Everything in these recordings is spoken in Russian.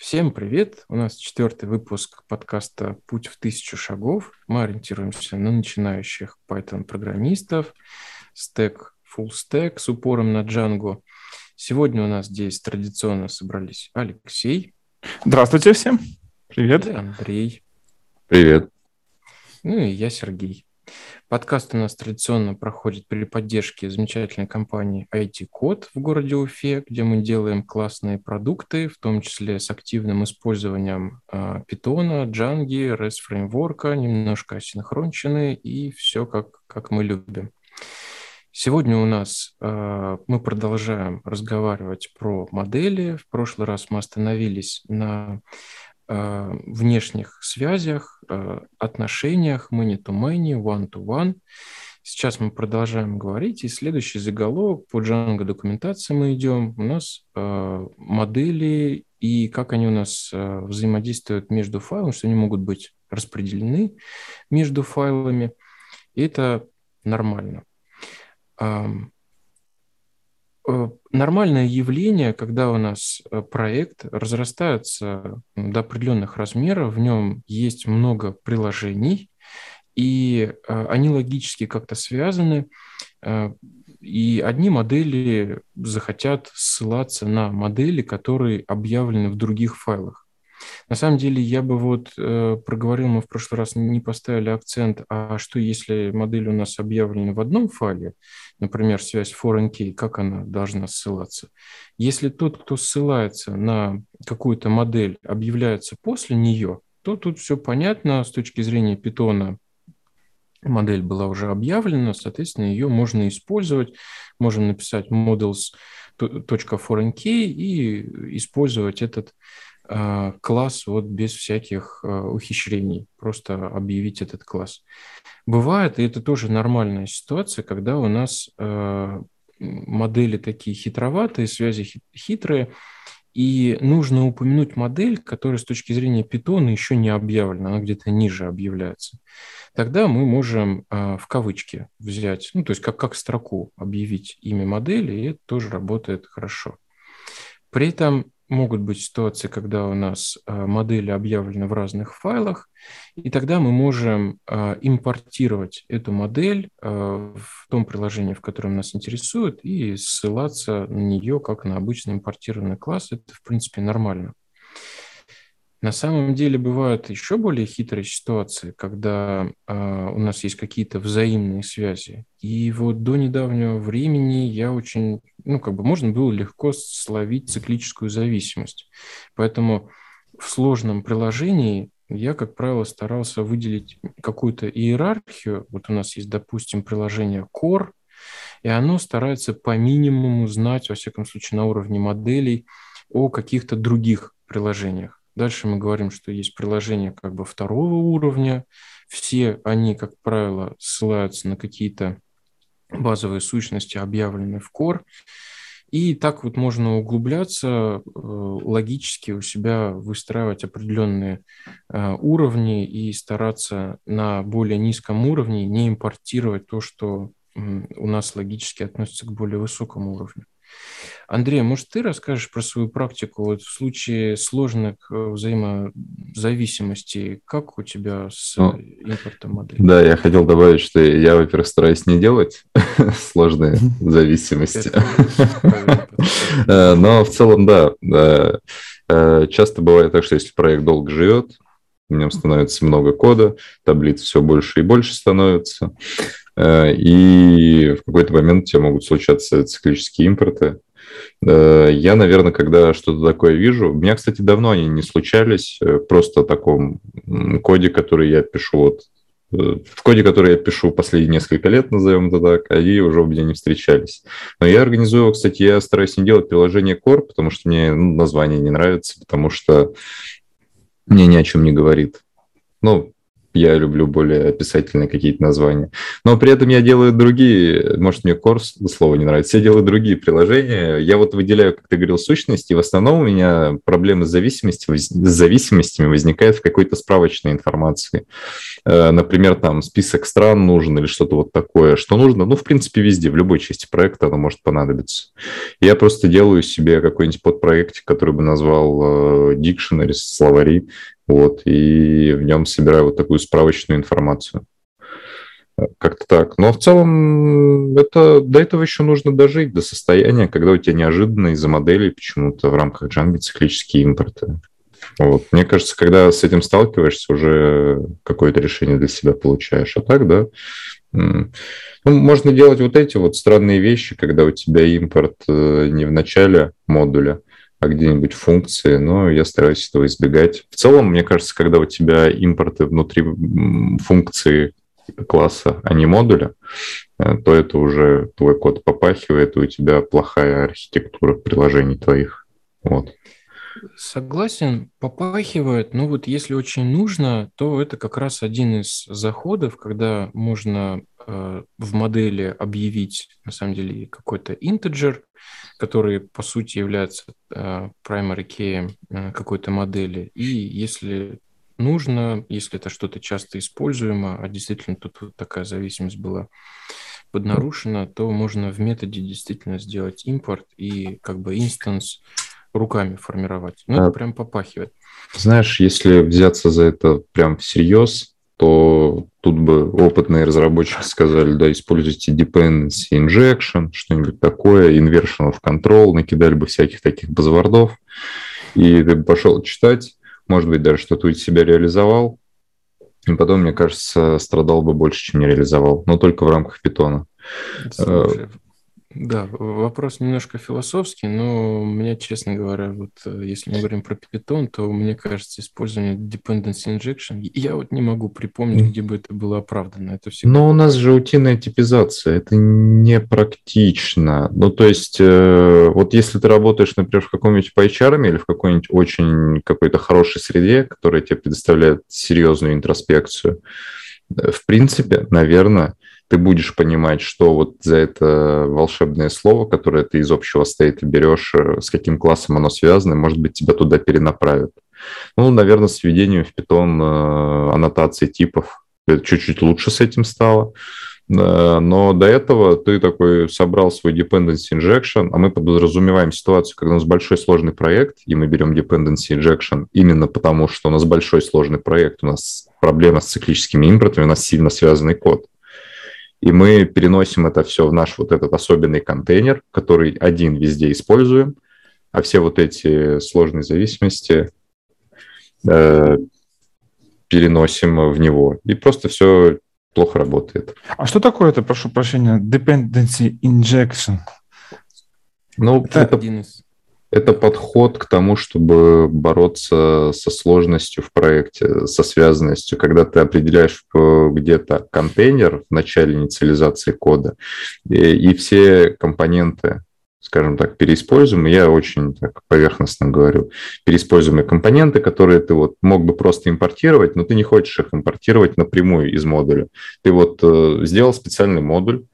Всем привет! У нас четвертый выпуск подкаста «Путь в тысячу шагов». Мы ориентируемся на начинающих Python-программистов, стек, full stack с упором на Django. Сегодня у нас здесь традиционно собрались Алексей. Здравствуйте всем. Привет. И Андрей. Привет. Ну и я Сергей. Подкаст у нас традиционно проходит при поддержке замечательной компании IT-Код в городе Уфе, где мы делаем классные продукты, в том числе с активным использованием Python, Django, REST фреймворка, немножко асинхронщины и все как, как мы любим. Сегодня у нас э, мы продолжаем разговаривать про модели. В прошлый раз мы остановились на внешних связях, э, отношениях, many-to-many, one-to-one. Сейчас мы продолжаем говорить, и следующий заголовок по Django документации мы идем. У нас э, модели и как они у нас взаимодействуют между файлами, что они могут быть распределены между файлами. И это нормально. Э, нормальное явление, когда у нас э, проект разрастается до определенных размеров, в нем есть много приложений, и э, они логически как-то связаны, и одни модели захотят ссылаться на модели, которые объявлены в других файлах. На самом деле я бы вот э, проговорил, мы в прошлый раз не поставили акцент, а что если модель у нас объявлена в одном файле, например, связь foreign key, как она должна ссылаться? Если тот, кто ссылается на какую-то модель, объявляется после нее, то тут все понятно с точки зрения питона модель была уже объявлена, соответственно, ее можно использовать. Можем написать models.foreign key и использовать этот класс вот без всяких а, ухищрений, просто объявить этот класс. Бывает, и это тоже нормальная ситуация, когда у нас а, модели такие хитроватые, связи хитрые, и нужно упомянуть модель, которая с точки зрения питона еще не объявлена, она где-то ниже объявляется. Тогда мы можем в кавычки взять, ну, то есть как, как строку объявить имя модели, и это тоже работает хорошо. При этом могут быть ситуации, когда у нас а, модели объявлены в разных файлах, и тогда мы можем а, импортировать эту модель а, в том приложении, в котором нас интересует, и ссылаться на нее как на обычный импортированный класс. Это, в принципе, нормально. На самом деле бывают еще более хитрые ситуации, когда э, у нас есть какие-то взаимные связи. И вот до недавнего времени я очень, ну, как бы можно было легко словить циклическую зависимость. Поэтому в сложном приложении я, как правило, старался выделить какую-то иерархию. Вот у нас есть, допустим, приложение Core, и оно старается по минимуму знать, во всяком случае, на уровне моделей, о каких-то других приложениях. Дальше мы говорим, что есть приложения как бы второго уровня. Все они, как правило, ссылаются на какие-то базовые сущности, объявленные в Core. И так вот можно углубляться, э, логически у себя выстраивать определенные э, уровни и стараться на более низком уровне не импортировать то, что у нас логически относится к более высокому уровню. Андрей, может, ты расскажешь про свою практику вот в случае сложных э, взаимозависимостей? Как у тебя с ну, импортом модели? Да, я хотел добавить, что я, во-первых, стараюсь не делать сложные зависимости. Э, но в целом, да, э, часто бывает так, что если проект долго живет, в нем становится много кода, таблиц все больше и больше становится, и в какой-то момент у тебя могут случаться циклические импорты, Э, я, наверное, когда что-то такое вижу, у меня, кстати, давно они не случались, э, просто в таком коде, который я пишу вот э, в коде, который я пишу последние несколько лет, назовем это так, они уже у меня не встречались. Но я организую, кстати, я стараюсь не делать приложение Core, потому что мне ну, название не нравится, потому что мне ни о чем не говорит. Ну, я люблю более описательные какие-то названия. Но при этом я делаю другие, может, мне Корс слово не нравится, я делаю другие приложения. Я вот выделяю, как ты говорил, сущности, и в основном у меня проблемы с зависимостью, с зависимостями возникают в какой-то справочной информации. Э, например, там список стран нужен или что-то вот такое. Что нужно? Ну, в принципе, везде, в любой части проекта оно может понадобиться. Я просто делаю себе какой-нибудь подпроектик, который бы назвал э, Dictionary, словари, вот, и в нем собираю вот такую справочную информацию. Как-то так. Но в целом это, до этого еще нужно дожить, до состояния, когда у тебя неожиданно из-за моделей почему-то в рамках Django циклические импорты. Вот. Мне кажется, когда с этим сталкиваешься, уже какое-то решение для себя получаешь. А так, да, ну, можно делать вот эти вот странные вещи, когда у тебя импорт э, не в начале модуля, а где-нибудь функции, но я стараюсь этого избегать. В целом, мне кажется, когда у тебя импорты внутри функции класса, а не модуля, э, то это уже твой код попахивает, и у тебя плохая архитектура приложений твоих. Вот. Согласен, попахивает. Но вот если очень нужно, то это как раз один из заходов, когда можно э, в модели объявить на самом деле какой-то интеджер, который по сути является э, primary key э, какой-то модели. И если нужно, если это что-то часто используемо, а действительно тут вот такая зависимость была поднарушена, то можно в методе действительно сделать импорт и как бы инстанс руками формировать. Ну, а, это прям попахивает. Знаешь, если взяться за это прям всерьез, то тут бы опытные разработчики сказали, да, используйте dependency injection, что-нибудь такое, inversion of control, накидали бы всяких таких базвордов, и ты бы пошел читать, может быть, даже что-то у себя реализовал, и потом, мне кажется, страдал бы больше, чем не реализовал, но только в рамках питона. Да, вопрос немножко философский, но мне, честно говоря, вот э, если мы говорим про Python, то мне кажется, использование dependency injection, я вот не могу припомнить, где бы это было оправдано. Это всегда... Но у нас же утиная типизация, это непрактично. Ну, то есть, э, вот если ты работаешь, например, в каком-нибудь PyCharm или в какой-нибудь очень какой-то хорошей среде, которая тебе предоставляет серьезную интроспекцию, э, в принципе, наверное, ты будешь понимать, что вот за это волшебное слово, которое ты из общего стейта берешь, э, с каким классом оно связано, может быть, тебя туда перенаправят. Ну, наверное, с введением в Python э, аннотации типов чуть-чуть лучше с этим стало. Э, но до этого ты такой собрал свой dependency injection, а мы подразумеваем ситуацию, когда у нас большой сложный проект, и мы берем dependency injection именно потому, что у нас большой сложный проект, у нас проблема с циклическими импортами, у нас сильно связанный код и мы переносим это все в наш вот этот особенный контейнер, который один везде используем, а все вот эти сложные зависимости э, переносим в него. И просто все плохо работает. А что такое это, прошу прощения, dependency injection? Ну, это, это один из это подход к тому, чтобы бороться со сложностью в проекте, со связанностью, когда ты определяешь где-то контейнер в начале инициализации кода, и, и все компоненты, скажем так, переиспользуемые, я очень так поверхностно говорю, переиспользуемые компоненты, которые ты вот мог бы просто импортировать, но ты не хочешь их импортировать напрямую из модуля. Ты вот э, сделал специальный модуль,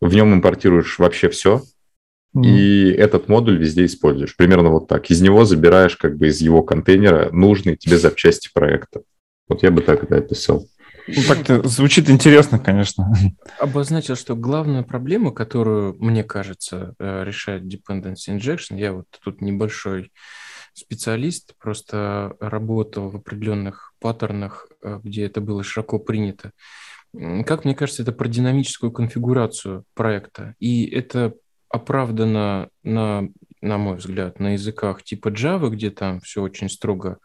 в нем импортируешь вообще все, и этот модуль везде используешь. Примерно вот так. Из него забираешь как бы из его контейнера нужные тебе запчасти проекта. Вот я бы так это описал. Ну, так звучит интересно, конечно. Обозначил, что главную проблему, которую, мне кажется, э, решает dependency injection, я вот тут небольшой специалист, просто работал в определенных паттернах, э, где это было широко принято. Как мне кажется, это про динамическую конфигурацию проекта. И это оправдано, на, на мой взгляд, на языках типа Java, где там все очень строго,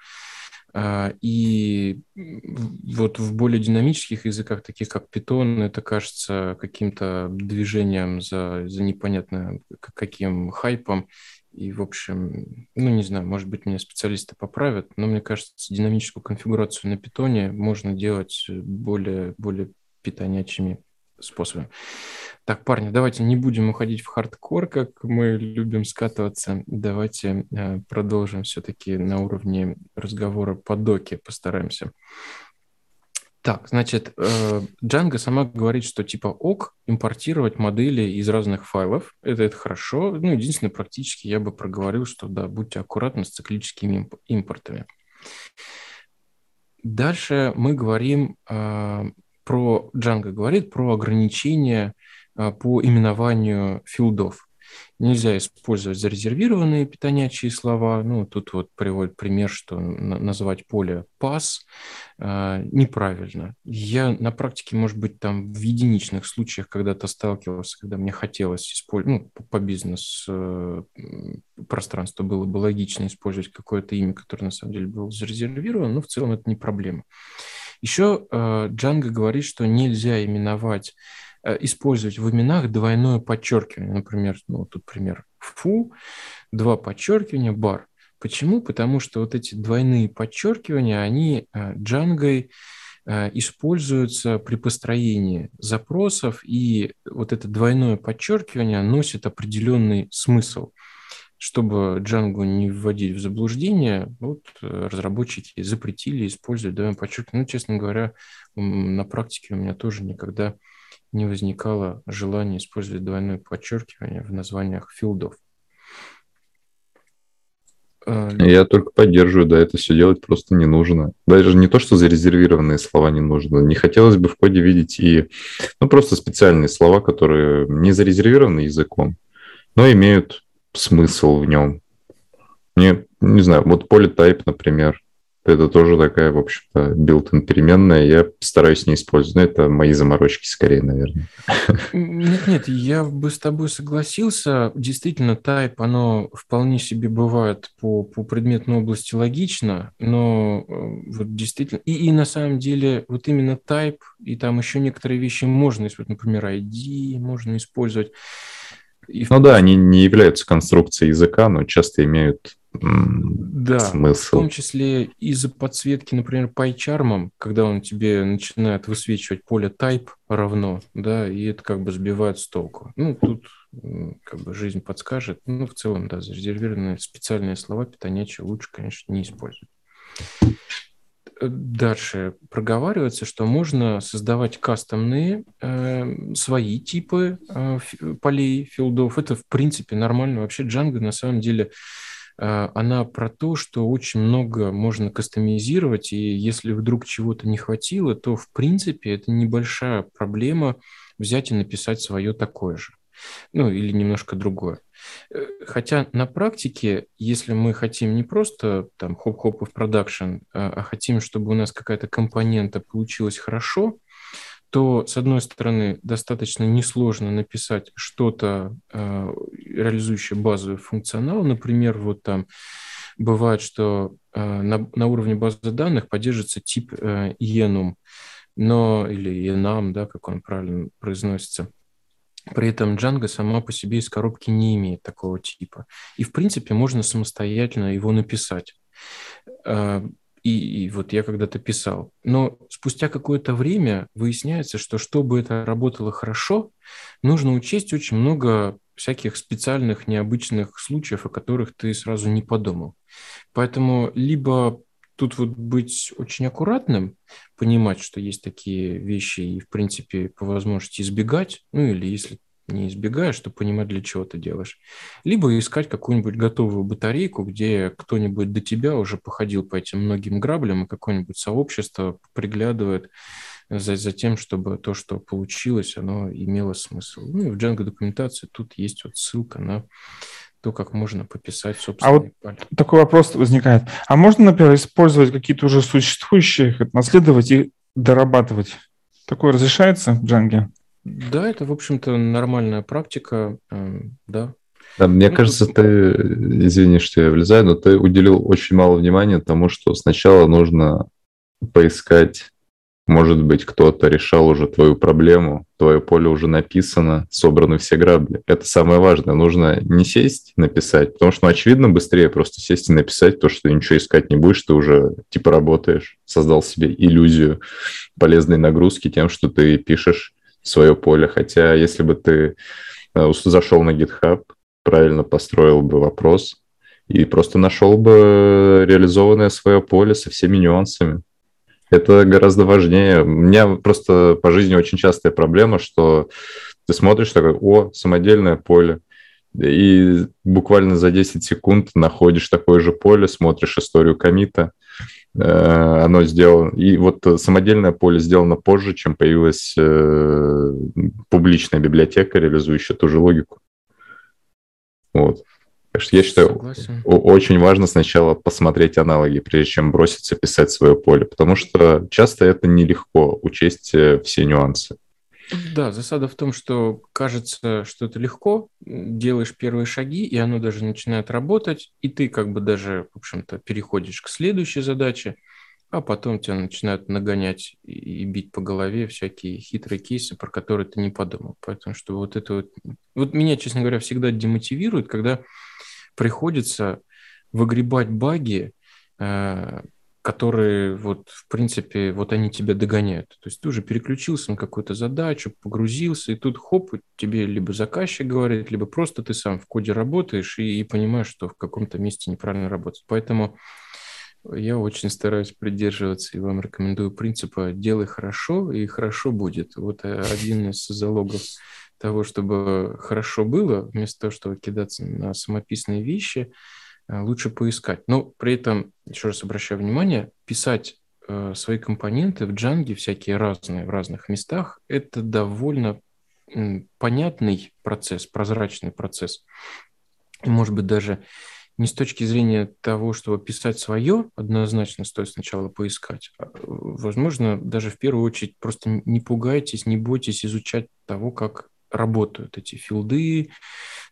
а, и вот в более динамических языках, таких как Python, это кажется каким-то движением за, за непонятно каким хайпом. И, в общем, ну, не знаю, может быть, меня специалисты поправят, но мне кажется, динамическую конфигурацию на питоне можно делать более, более питонячими способами. Так, парни, давайте не будем уходить в хардкор, как мы любим скатываться. Давайте э, продолжим все-таки на уровне разговора по доке, постараемся. Так, значит, э, Django сама говорит, что типа ок, импортировать модели из разных файлов, это, это хорошо. Ну, единственное, практически я бы проговорил, что да, будьте аккуратны с циклическими импортами. Дальше мы говорим э, про, Django говорит про ограничения э, по именованию филдов. Нельзя использовать зарезервированные питонячие слова. Ну, тут вот приводит пример, что назвать поле пас э, неправильно. Я на практике, может быть, там в единичных случаях когда-то сталкивался, когда мне хотелось использовать, ну, по бизнес э, было бы логично использовать какое-то имя, которое на самом деле было зарезервировано, но в целом это не проблема. Еще э, Джанго говорит, что нельзя именовать Э, использовать в именах двойное подчеркивание. Например, ну, тут пример фу, два подчеркивания, бар. Почему? Потому что вот эти двойные подчеркивания, они э, джангой используются при построении запросов, и вот это двойное подчеркивание носит определенный смысл. Чтобы Django не вводить в заблуждение, вот разработчики запретили использовать двойное подчеркивание. Ну, честно говоря, на практике у меня тоже никогда не возникало желания использовать двойное подчеркивание в названиях филдов. А, Я только поддерживаю, да, это все делать просто не нужно. Даже не то, что зарезервированные слова не нужно. Не хотелось бы в коде видеть и, ну, просто специальные слова, которые не зарезервированы языком, но имеют смысл в нем. Не, не знаю, вот polytype, например, это тоже такая, в общем-то, built-in переменная. Я стараюсь не использовать. Но это мои заморочки скорее, наверное. Нет, нет, я бы с тобой согласился. Действительно, type, оно вполне себе бывает по, по предметной области логично, но э, вот действительно... И, и на самом деле вот именно type, и там еще некоторые вещи можно использовать, например, ID можно использовать. Ну да, они не являются конструкцией языка, но часто имеют да, смысл. в том числе из-за подсветки, например, PyCharm, когда он тебе начинает высвечивать поле type равно, да, и это как бы сбивает с толку. Ну, тут как бы жизнь подскажет. Ну, в целом, да, зарезервированные специальные слова питонячие лучше, конечно, не использовать дальше проговаривается, что можно создавать кастомные э, свои типы э, полей, филдов. Это, в принципе, нормально. Вообще Django, на самом деле, э, она про то, что очень много можно кастомизировать, и если вдруг чего-то не хватило, то, в принципе, это небольшая проблема взять и написать свое такое же. Ну, или немножко другое. Э, хотя на практике, если мы хотим не просто там хоп-хоп в продакшн, а, а хотим, чтобы у нас какая-то компонента получилась хорошо, то, с одной стороны, достаточно несложно написать что-то, э, реализующее базовый функционал. Например, вот там бывает, что э, на, на уровне базы данных поддерживается тип э, enum, но, или enum, да, как он правильно произносится. При этом Django сама по себе из коробки не имеет такого типа. И, в принципе, можно самостоятельно его написать. А, и, и вот я когда-то писал. Но спустя какое-то время выясняется, что чтобы это работало хорошо, нужно учесть очень много всяких специальных, необычных случаев, о которых ты сразу не подумал. Поэтому либо тут вот быть очень аккуратным, понимать, что есть такие вещи и, в принципе, по возможности избегать, ну или если не избегаешь, то понимать, для чего ты делаешь. Либо искать какую-нибудь готовую батарейку, где кто-нибудь до тебя уже походил по этим многим граблям, и какое-нибудь сообщество приглядывает за, за тем, чтобы то, что получилось, оно имело смысл. Ну и в Django документации тут есть вот ссылка на то, как можно пописать собственно. А вот такой вопрос возникает. А можно, например, использовать какие-то уже существующие, наследовать и дорабатывать? Такое разрешается в Django? Да, это, в общем-то, нормальная практика, эм, да. Да, мне ну, кажется, ты, извини, что я влезаю, но ты уделил очень мало внимания тому, что сначала нужно поискать может быть, кто-то решал уже твою проблему, твое поле уже написано, собраны все грабли. Это самое важное. Нужно не сесть написать, потому что, ну, очевидно, быстрее просто сесть и написать то, что ты ничего искать не будешь, ты уже типа работаешь, создал себе иллюзию полезной нагрузки тем, что ты пишешь свое поле. Хотя, если бы ты э, зашел на GitHub, правильно построил бы вопрос и просто нашел бы реализованное свое поле со всеми нюансами. Это гораздо важнее. У меня просто по жизни очень частая проблема, что ты смотришь такой, о, самодельное поле, и буквально за 10 секунд находишь такое же поле, смотришь историю комита, э, оно сделано, и вот самодельное поле сделано позже, чем появилась э, публичная библиотека, реализующая ту же логику. Вот. Так что я считаю, Согласен. очень важно сначала посмотреть аналоги, прежде чем броситься писать свое поле, потому что часто это нелегко учесть э, все нюансы. Да, засада в том, что кажется, что это легко, делаешь первые шаги, и оно даже начинает работать, и ты как бы даже, в общем-то, переходишь к следующей задаче, а потом тебя начинают нагонять и бить по голове всякие хитрые кейсы, про которые ты не подумал. Поэтому что вот это вот... Вот меня, честно говоря, всегда демотивирует, когда приходится выгребать баги, э, которые вот, в принципе, вот они тебя догоняют. То есть ты уже переключился на какую-то задачу, погрузился, и тут хоп, тебе либо заказчик говорит, либо просто ты сам в коде работаешь и, и понимаешь, что в каком-то месте неправильно работать. Поэтому я очень стараюсь придерживаться и вам рекомендую принципа «делай хорошо, и хорошо будет». Вот э, один из залогов того, чтобы хорошо было, вместо того, чтобы кидаться на самописные вещи, э, лучше поискать. Но при этом, еще раз обращаю внимание, писать э, свои компоненты в джанге всякие разные в разных местах, это довольно понятный процесс, прозрачный процесс. И, может быть, даже не с точки зрения того, чтобы писать свое, однозначно стоит сначала поискать. А, возможно, даже в первую очередь просто не пугайтесь, не бойтесь изучать того, как работают эти филды,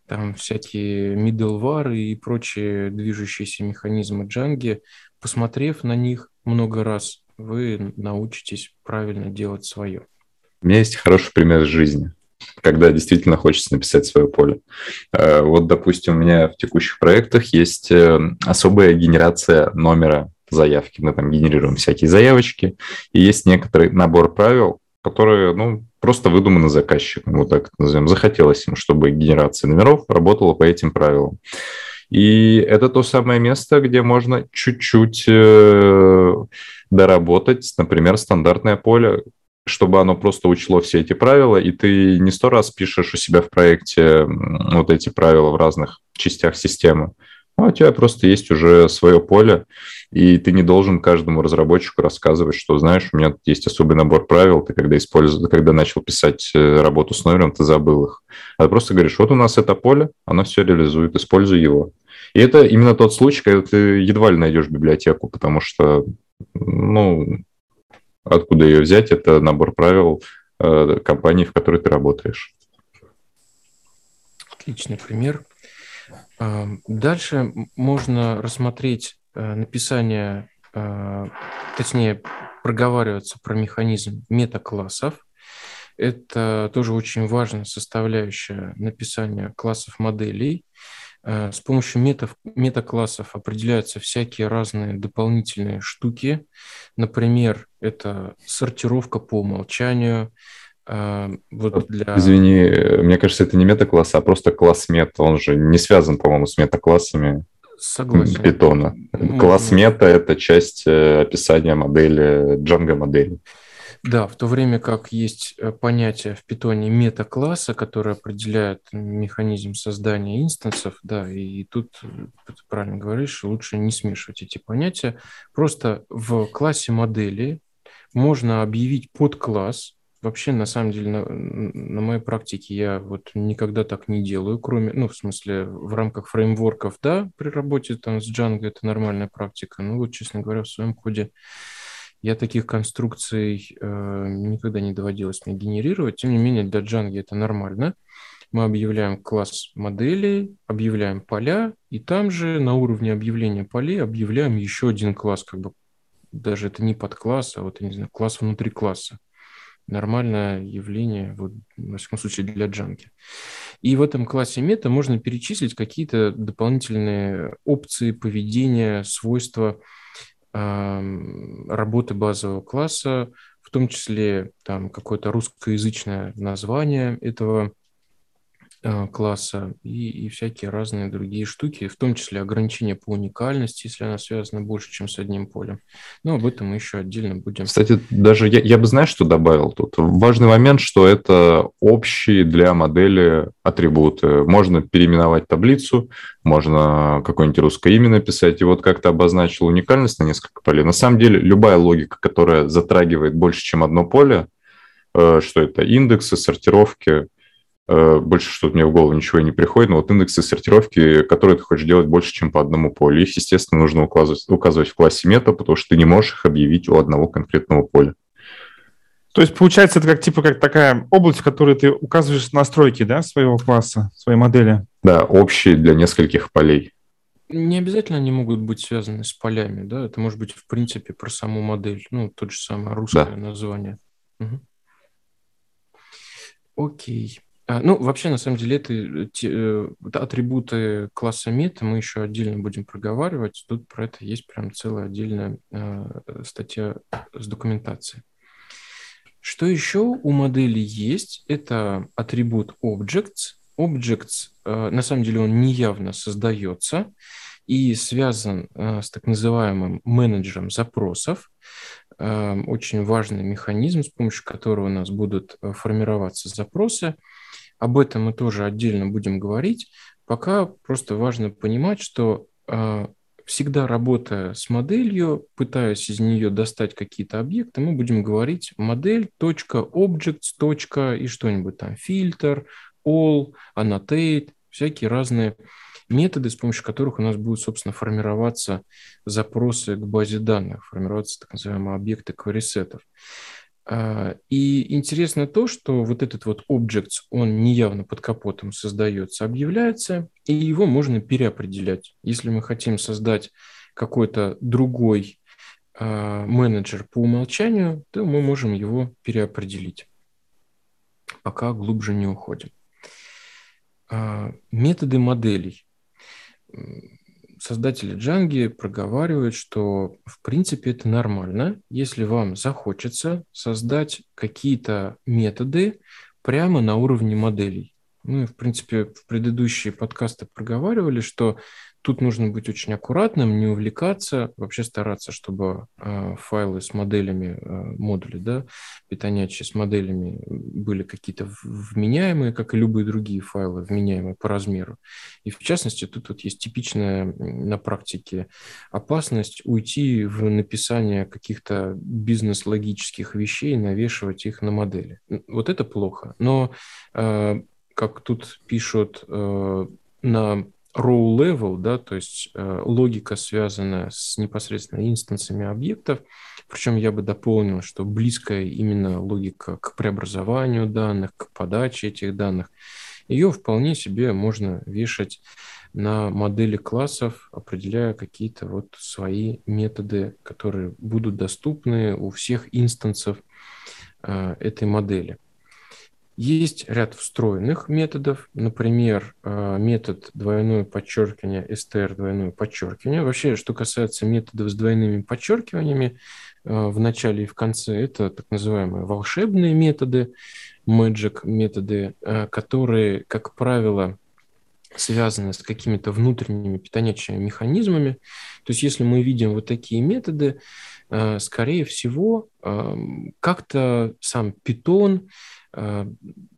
там всякие middleware и прочие движущиеся механизмы Django. Посмотрев на них много раз, вы научитесь правильно делать свое. У меня есть хороший пример из жизни, когда действительно хочется написать свое поле. Э, вот, допустим, у меня в текущих проектах есть э, особая генерация номера заявки. Мы там генерируем всякие заявочки, и есть некоторый набор правил, которые, ну, просто выдуманы заказчиком, вот так назовем. Захотелось им, чтобы генерация номеров работала по этим правилам. И это то самое место, где можно чуть-чуть э, доработать, например, стандартное поле, чтобы оно просто учло все эти правила, и ты не сто раз пишешь у себя в проекте вот эти правила в разных частях системы, а у тебя просто есть уже свое поле, и ты не должен каждому разработчику рассказывать, что, знаешь, у меня тут есть особый набор правил, ты когда, используешь, когда начал писать э, работу с номером, ты забыл их. А ты просто говоришь, вот у нас это поле, оно все реализует, используй его. И это именно тот случай, когда ты едва ли найдешь библиотеку, потому что, ну, откуда ее взять, это набор правил э, компании, в которой ты работаешь. Отличный пример. Дальше можно рассмотреть э, написание, э, точнее, проговариваться про механизм метаклассов. Это тоже очень важная составляющая написания классов моделей. Э, с помощью мета, метаклассов определяются всякие разные дополнительные штуки. Например, это сортировка по умолчанию, вот для... Извини, мне кажется, это не метакласс, а просто класс мета. Он же не связан, по-моему, с метаклассами Согласен. питона. Класс мета – это часть э, описания модели, Django модели. Да, в то время как есть э, понятие в питоне метакласса, которое определяет механизм создания инстансов, да, и тут, э, ты правильно говоришь, лучше не смешивать эти понятия. Просто в классе модели можно объявить подкласс, Вообще, на самом деле, на, на моей практике я вот никогда так не делаю, кроме, ну, в смысле, в рамках фреймворков, да, при работе там с Django это нормальная практика. Ну, вот, честно говоря, в своем коде я таких конструкций э, никогда не доводилось мне генерировать. Тем не менее, для Django это нормально. Мы объявляем класс модели, объявляем поля, и там же на уровне объявления полей объявляем еще один класс, как бы даже это не подкласс, а вот, я не знаю, класс внутри класса нормальное явление, вот, во всяком случае, для джанки. И в этом классе мета можно перечислить какие-то дополнительные опции поведения, свойства э, работы базового класса, в том числе там какое-то русскоязычное название этого класса и, и всякие разные другие штуки, в том числе ограничения по уникальности, если она связана больше, чем с одним полем. Но об этом мы еще отдельно будем. Кстати, даже я, я бы, знаешь, что добавил тут? Важный момент, что это общие для модели атрибуты. Можно переименовать таблицу, можно какое-нибудь русское имя написать, и вот как-то обозначил уникальность на несколько полей. На самом деле, любая логика, которая затрагивает больше, чем одно поле, э, что это индексы, сортировки, больше что-то мне в голову ничего не приходит, но вот индексы сортировки, которые ты хочешь делать больше, чем по одному полю, их, естественно, нужно указывать, указывать в классе мета, потому что ты не можешь их объявить у одного конкретного поля. То есть, получается, это как типа как такая область, в которой ты указываешь настройки да, своего класса, своей модели? Да, общие для нескольких полей. Не обязательно они могут быть связаны с полями, да, это может быть, в принципе, про саму модель, ну, тот же самое русское да. название. Угу. Окей. А, ну, вообще, на самом деле, это э, те, э, атрибуты класса мета мы еще отдельно будем проговаривать. Тут про это есть прям целая отдельная э, статья с документацией. Что еще у модели есть? Это атрибут objects. Objects, э, на самом деле, он неявно создается и связан э, с так называемым менеджером запросов. Э, очень важный механизм, с помощью которого у нас будут формироваться запросы – об этом мы тоже отдельно будем говорить. Пока просто важно понимать, что э, всегда работая с моделью, пытаясь из нее достать какие-то объекты, мы будем говорить модель, точка, objects, точка и что-нибудь там, фильтр, all, annotate, всякие разные методы, с помощью которых у нас будут, собственно, формироваться запросы к базе данных, формироваться так называемые объекты query-сетов. А, и интересно то, что вот этот вот objects, он неявно под капотом создается, объявляется, и его можно переопределять. Если мы хотим создать какой-то другой а, менеджер по умолчанию, то мы можем его переопределить, пока глубже не уходим. А, методы моделей создатели Джанги проговаривают, что в принципе это нормально, если вам захочется создать какие-то методы прямо на уровне моделей. Мы, в принципе, в предыдущие подкасты проговаривали, что Тут нужно быть очень аккуратным, не увлекаться, вообще стараться, чтобы э, файлы с моделями, э, модули, да, питонячие с моделями были какие-то вменяемые, как и любые другие файлы, вменяемые по размеру. И в частности, тут вот есть типичная на практике опасность уйти в написание каких-то бизнес-логических вещей, навешивать их на модели. Вот это плохо. Но, э, как тут пишут, на row level, да, то есть э, логика, связанная с непосредственно инстансами объектов, причем я бы дополнил, что близкая именно логика к преобразованию данных, к подаче этих данных, ее вполне себе можно вешать на модели классов, определяя какие-то вот свои методы, которые будут доступны у всех инстансов э, этой модели. Есть ряд встроенных методов, например, э, метод двойное подчеркивание, str двойное подчеркивание. Вообще, что касается методов с двойными подчеркиваниями э, в начале и в конце, это так называемые волшебные методы, magic методы, э, которые, как правило, связаны с какими-то внутренними питонячими механизмами. То есть если мы видим вот такие методы, скорее всего, как-то сам питон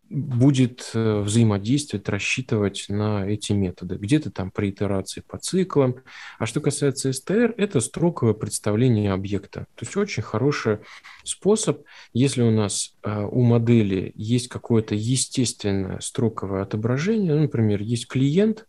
будет э, взаимодействовать, рассчитывать на эти методы. Где-то там при итерации по циклам. А что касается STR, это строковое представление объекта. То есть очень хороший способ, если у нас э, у модели есть какое-то естественное строковое отображение, ну, например, есть клиент,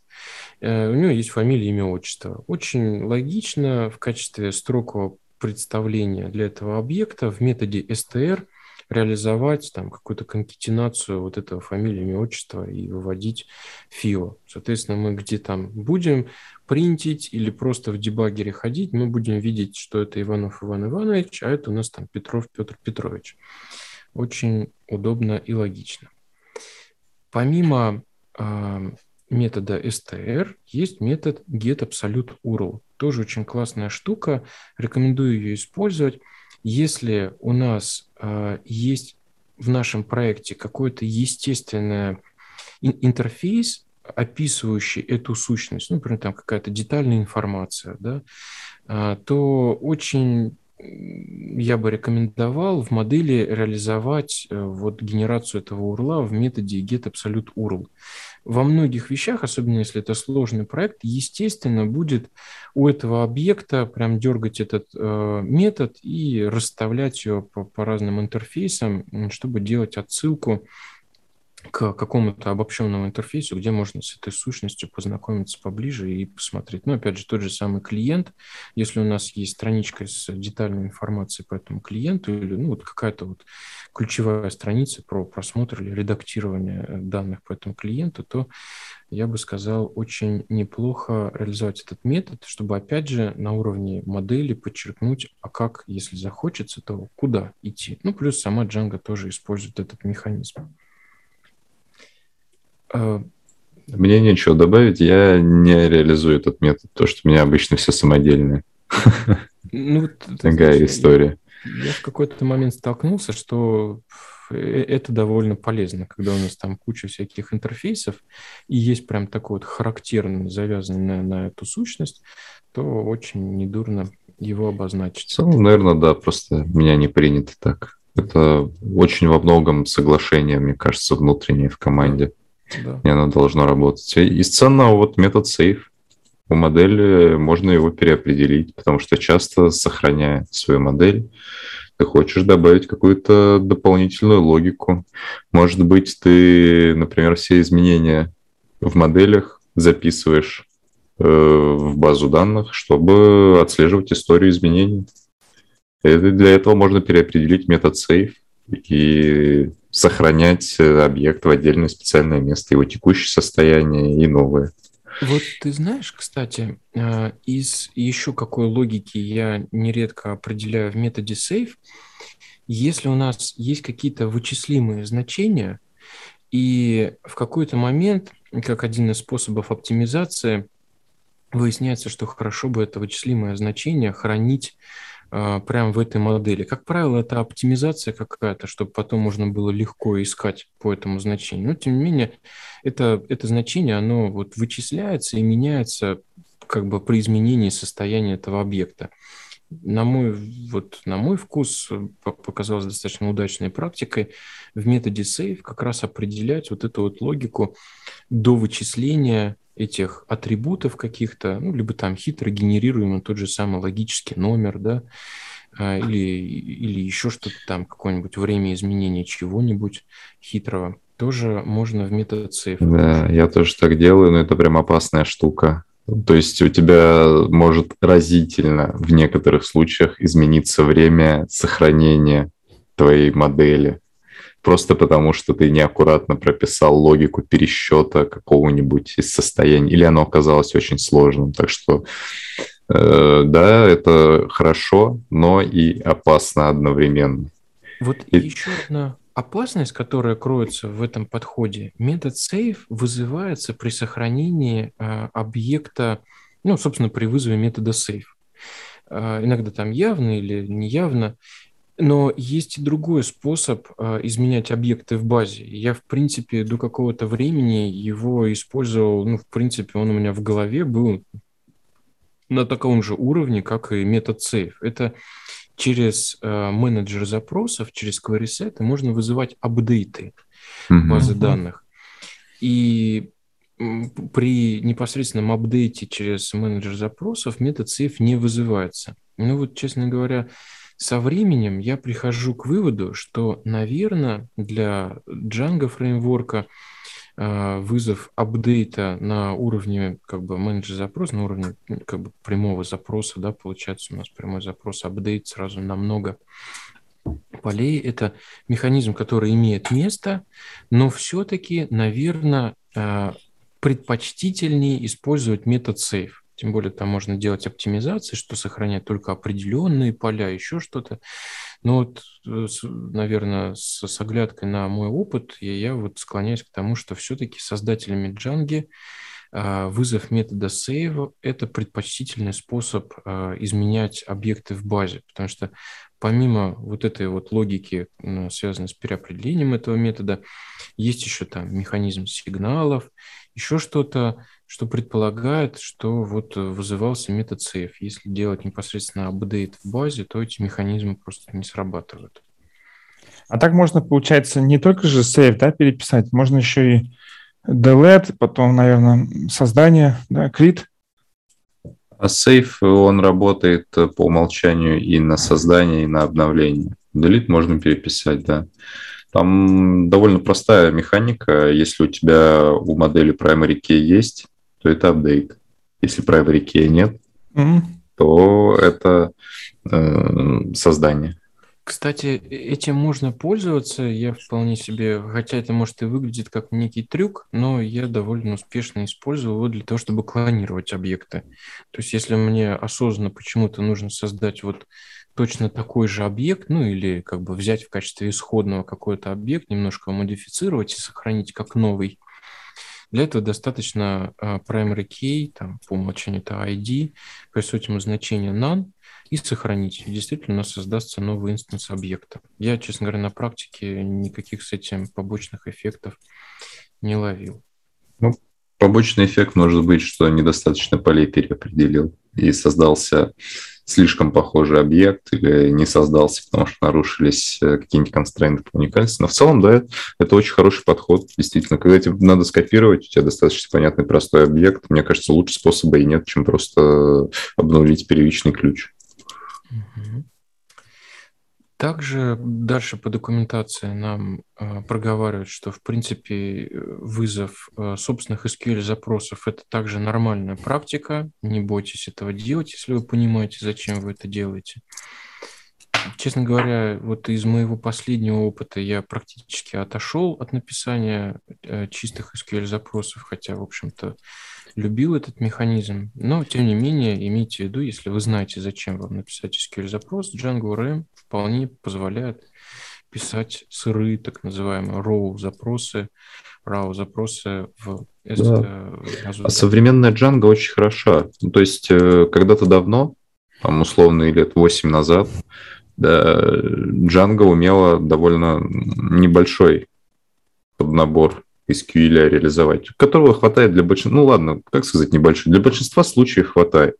у него есть фамилия, имя, отчество. Очень логично в качестве строкового представления для этого объекта в методе STR – реализовать там какую-то конкетинацию вот этого фамилии, имя, отчества и выводить ФИО. Соответственно, мы где там будем принтить или просто в дебагере ходить, мы будем видеть, что это Иванов Иван Иванович, а это у нас там Петров Петр Петрович. Очень удобно и логично. Помимо э, метода str есть метод getAbsoluteURL. Тоже очень классная штука. Рекомендую ее использовать. Если у нас э, есть в нашем проекте какое-то естественное интерфейс, описывающий эту сущность, ну, например, там какая-то детальная информация, да, а, то очень я бы рекомендовал в модели реализовать э, вот генерацию этого урла в методе getAbsoluteURL. Во многих вещах, особенно если это сложный проект, естественно, будет у этого объекта прям дергать этот э, метод и расставлять ее по, по разным интерфейсам, чтобы делать отсылку к какому-то обобщенному интерфейсу, где можно с этой сущностью познакомиться поближе и посмотреть. Ну, опять же, тот же самый клиент, если у нас есть страничка с детальной информацией по этому клиенту или ну, вот какая-то вот ключевая страница про просмотр или редактирование э, данных по этому клиенту, то я бы сказал, очень неплохо реализовать этот метод, чтобы, опять же, на уровне модели подчеркнуть, а как, если захочется, то куда идти. Ну, плюс сама Django тоже использует этот механизм. А, мне нечего добавить, я не реализую этот метод, то что у меня обычно все самодельное. Ну, Такая история. Я в какой-то момент столкнулся, что э, это довольно полезно, когда у нас там куча всяких интерфейсов, и есть прям такой вот характерный, завязанный на, на эту сущность, то очень недурно его обозначить. Ну, наверное, да, просто меня не принято так. Это очень во многом соглашение, мне кажется, внутреннее в команде. Да. И оно должно работать. Из ценного вот метод save. У модели можно его переопределить, потому что часто, сохраняя свою модель, ты хочешь добавить какую-то дополнительную логику. Может быть, ты, например, все изменения в моделях записываешь э, в базу данных, чтобы отслеживать историю изменений. И для этого можно переопределить метод save и сохранять э, объект в отдельное специальное место, его текущее состояние и новое. Вот ты знаешь, кстати, э, из еще какой логики я нередко определяю в методе save, если у нас есть какие-то вычислимые значения, и в какой-то момент, как один из способов оптимизации, выясняется, что хорошо бы это вычислимое значение хранить прямо в этой модели. Как правило, это оптимизация какая-то, чтобы потом можно было легко искать по этому значению. Но, тем не менее, это, это значение, оно вот вычисляется и меняется как бы при изменении состояния этого объекта. На мой, вот, на мой вкус э, показалось достаточно удачной практикой в методе save как раз определять вот эту вот логику до вычисления этих атрибутов каких-то, ну, либо там хитро генерируемый тот же самый логический номер, да, а, или, или еще что-то там, какое-нибудь время изменения чего-нибудь хитрого, тоже можно в метод save. Да, я тоже так делаю, но это прям опасная штука. То есть у тебя может разительно в некоторых случаях измениться время сохранения твоей модели просто потому, что ты неаккуратно прописал логику пересчета какого-нибудь из состояний, или оно оказалось очень сложным. Так что э, да, это хорошо, но и опасно одновременно. Вот и... еще одна опасность, которая кроется в этом подходе. Метод save вызывается при сохранении э, объекта, ну, собственно, при вызове метода save. Э, иногда там явно или неявно. Но есть и другой способ э, изменять объекты в базе. Я, в принципе, до какого-то времени его использовал, ну, в принципе, он у меня в голове был на таком же уровне, как и метод save. Это через э, менеджер запросов, через query set можно вызывать апдейты mm-hmm. базы данных. И при непосредственном апдейте через менеджер запросов метод save не вызывается. Ну вот, честно говоря, со временем я прихожу к выводу, что, наверное, для Django фреймворка а, вызов апдейта на уровне как бы менеджер запроса, на уровне ну, как бы прямого запроса, да, получается у нас прямой запрос, апдейт сразу намного полей. Это механизм, который имеет место, но все-таки, наверное, а, предпочтительнее использовать метод save. Тем более там можно делать оптимизации, что сохранять только определенные поля, еще что-то. Но вот, э, наверное, с, с оглядкой на мой опыт, я, я вот склоняюсь к тому, что все-таки создателями Django а, вызов метода save – это предпочтительный способ а, изменять объекты в базе, потому что помимо вот этой вот логики, связанной с переопределением этого метода, есть еще там механизм сигналов, еще что-то, что предполагает, что вот вызывался метод save. Если делать непосредственно апдейт в базе, то эти механизмы просто не срабатывают. А так можно, получается, не только же save да, переписать, можно еще и delete, потом, наверное, создание, да, create. А save, он работает по умолчанию и на создание, и на обновление. Delete можно переписать, да. Там довольно простая механика. Если у тебя у модели primary key есть, то это апдейт. Если primary key нет, mm-hmm. то это э, создание. Кстати, этим можно пользоваться. Я вполне себе, хотя это может и выглядит как некий трюк, но я довольно успешно использую его для того, чтобы клонировать объекты. То есть, если мне осознанно почему-то нужно создать вот точно такой же объект, ну или как бы взять в качестве исходного какой-то объект, немножко модифицировать и сохранить как новый, для этого достаточно uh, primary key, там, по умолчанию это ID, присутствует ему значение none, и сохранить. И действительно у нас создастся новый инстанс объекта. Я, честно говоря, на практике никаких с этим побочных эффектов не ловил. Ну, побочный эффект может быть, что недостаточно полей переопределил и создался слишком похожий объект или не создался, потому что нарушились э, какие-нибудь констрейнты по уникальности. Но в целом, да, это очень хороший подход, действительно. Когда тебе надо скопировать, у тебя достаточно понятный простой объект, мне кажется, лучше способа и нет, чем просто обновить первичный ключ. Также дальше по документации нам э, проговаривают, что в принципе вызов э, собственных SQL-запросов это также нормальная практика. Не бойтесь этого делать, если вы понимаете, зачем вы это делаете. Честно говоря, вот из моего последнего опыта я практически отошел от написания э, чистых SQL-запросов, хотя, в общем-то, любил этот механизм, но, тем не менее, имейте в виду, если вы знаете, зачем вам написать SQL-запрос, Django RM вполне позволяет писать сырые, так называемые RAW-запросы, RAW-запросы в да. А современная Django очень хороша. Ну, то есть, э, когда-то давно, там, условно, лет 8 назад, да, Django умела довольно небольшой поднабор SQL реализовать, которого хватает для большинства, ну ладно, как сказать небольшой, для большинства случаев хватает.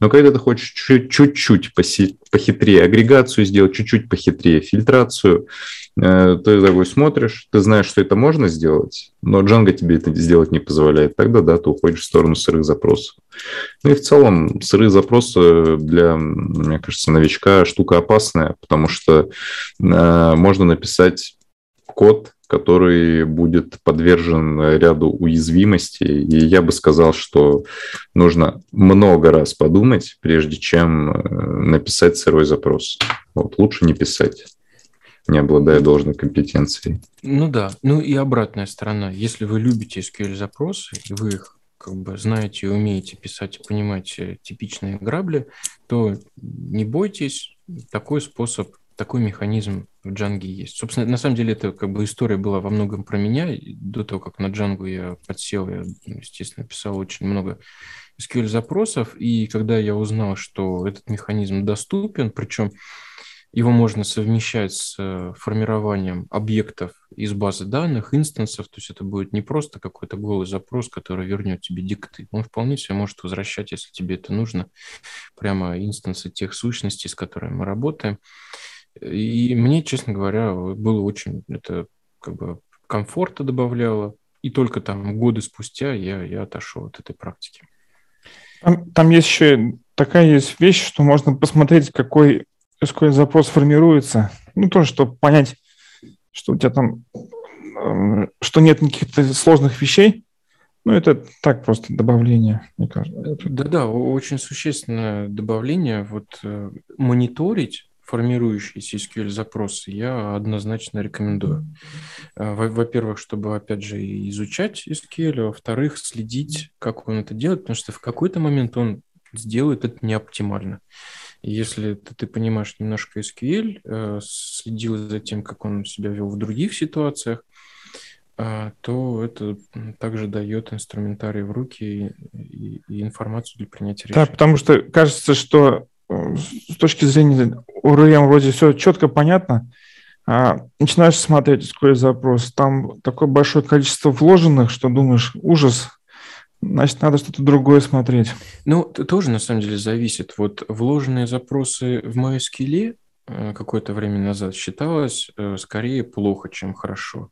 Но когда ты хочешь чуть-чуть похитрее агрегацию сделать, чуть-чуть похитрее фильтрацию, э, ты такой смотришь, ты знаешь, что это можно сделать, но Django тебе это сделать не позволяет. Тогда, да, ты уходишь в сторону сырых запросов. Ну и в целом сырые запросы для, мне кажется, новичка штука опасная, потому что э, можно написать код, который будет подвержен ряду уязвимостей. И я бы сказал, что нужно много раз подумать, прежде чем э, написать сырой запрос. Вот, лучше не писать не обладая должной компетенцией. Ну да, ну и обратная сторона. Если вы любите SQL-запросы, и вы их как бы знаете и умеете писать и понимаете типичные грабли, то не бойтесь, такой способ такой механизм в Django есть. Собственно, на самом деле, это как бы история была во многом про меня. До того, как на Django я подсел, я, естественно, писал очень много SQL-запросов, и когда я узнал, что этот механизм доступен, причем его можно совмещать с э, формированием объектов из базы данных, инстансов, то есть это будет не просто какой-то голый запрос, который вернет тебе дикты. Он вполне себе может возвращать, если тебе это нужно, прямо инстансы тех сущностей, с которыми мы работаем. И мне, честно говоря, было очень это как бы комфорта добавляло. И только там годы спустя я, я отошел от этой практики. Там, там есть еще такая есть вещь, что можно посмотреть, какой SQL запрос формируется. Ну, тоже, чтобы понять, что у тебя там, эм, что нет никаких сложных вещей. Ну, это так просто добавление, мне кажется. Да-да, очень существенное добавление. Вот э, мониторить формирующиеся SQL-запросы я однозначно рекомендую. Э, во-первых, чтобы, опять же, изучать SQL, а во-вторых, следить, как он это делает, потому что в какой-то момент он сделает это неоптимально. Если ты, ты понимаешь немножко SQL, э, следил за тем, как он себя вел в других ситуациях, а, то это также дает инструментарий в руки и, и, и информацию для принятия решений. Да, потому что кажется, что э, с точки зрения ОРМ вроде все четко понятно, а начинаешь смотреть SQL запрос, там такое большое количество вложенных, что думаешь, ужас, значит, надо что-то другое смотреть. Ну, это тоже на самом деле зависит. Вот вложенные запросы в MySQL э, какое-то время назад считалось э, скорее плохо, чем хорошо.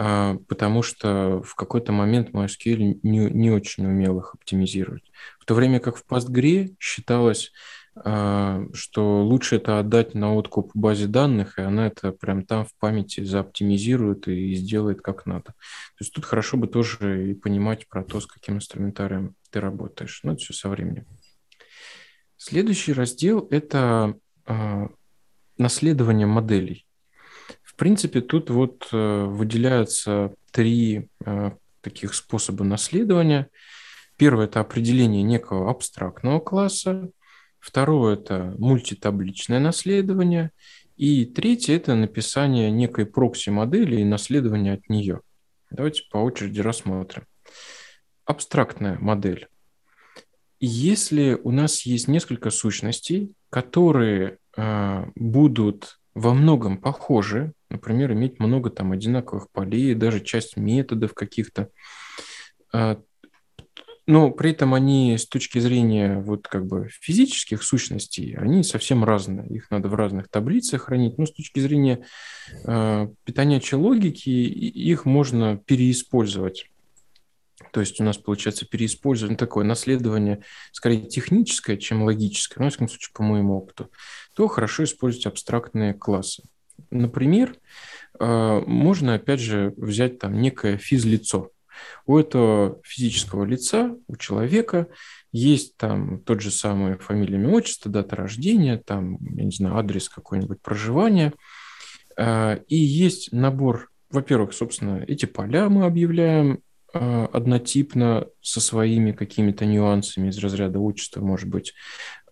А, потому что в какой-то момент MySQL не, не очень умел их оптимизировать. В то время как в PostgRE считалось что лучше это отдать на откуп базе данных, и она это прям там в памяти заоптимизирует и сделает как надо. То есть тут хорошо бы тоже и понимать про то, с каким инструментарием ты работаешь. Но это все со временем. Следующий раздел – это э, наследование моделей. В принципе, тут вот э, выделяются три э, таких способа наследования. Первое – это определение некого абстрактного класса, Второе – это мультитабличное наследование. И третье – это написание некой прокси-модели и наследование от нее. Давайте по очереди рассмотрим. Абстрактная модель. Если у нас есть несколько сущностей, которые э, будут во многом похожи, например, иметь много там одинаковых полей, даже часть методов каких-то, э, но при этом они с точки зрения вот как бы физических сущностей, они совсем разные. Их надо в разных таблицах хранить. Но с точки зрения э, питания логики их можно переиспользовать. То есть у нас получается переиспользование такое наследование скорее техническое, чем логическое, ну, в всяком случае, по моему опыту, то хорошо использовать абстрактные классы. Например, э, можно, опять же, взять там некое физлицо. У этого физического лица, у человека есть там тот же самый фамилия, имя, отчество, дата рождения, там, я не знаю, адрес какой-нибудь проживания. А, и есть набор, во-первых, собственно, эти поля мы объявляем а, однотипно со своими какими-то нюансами из разряда отчества, может быть,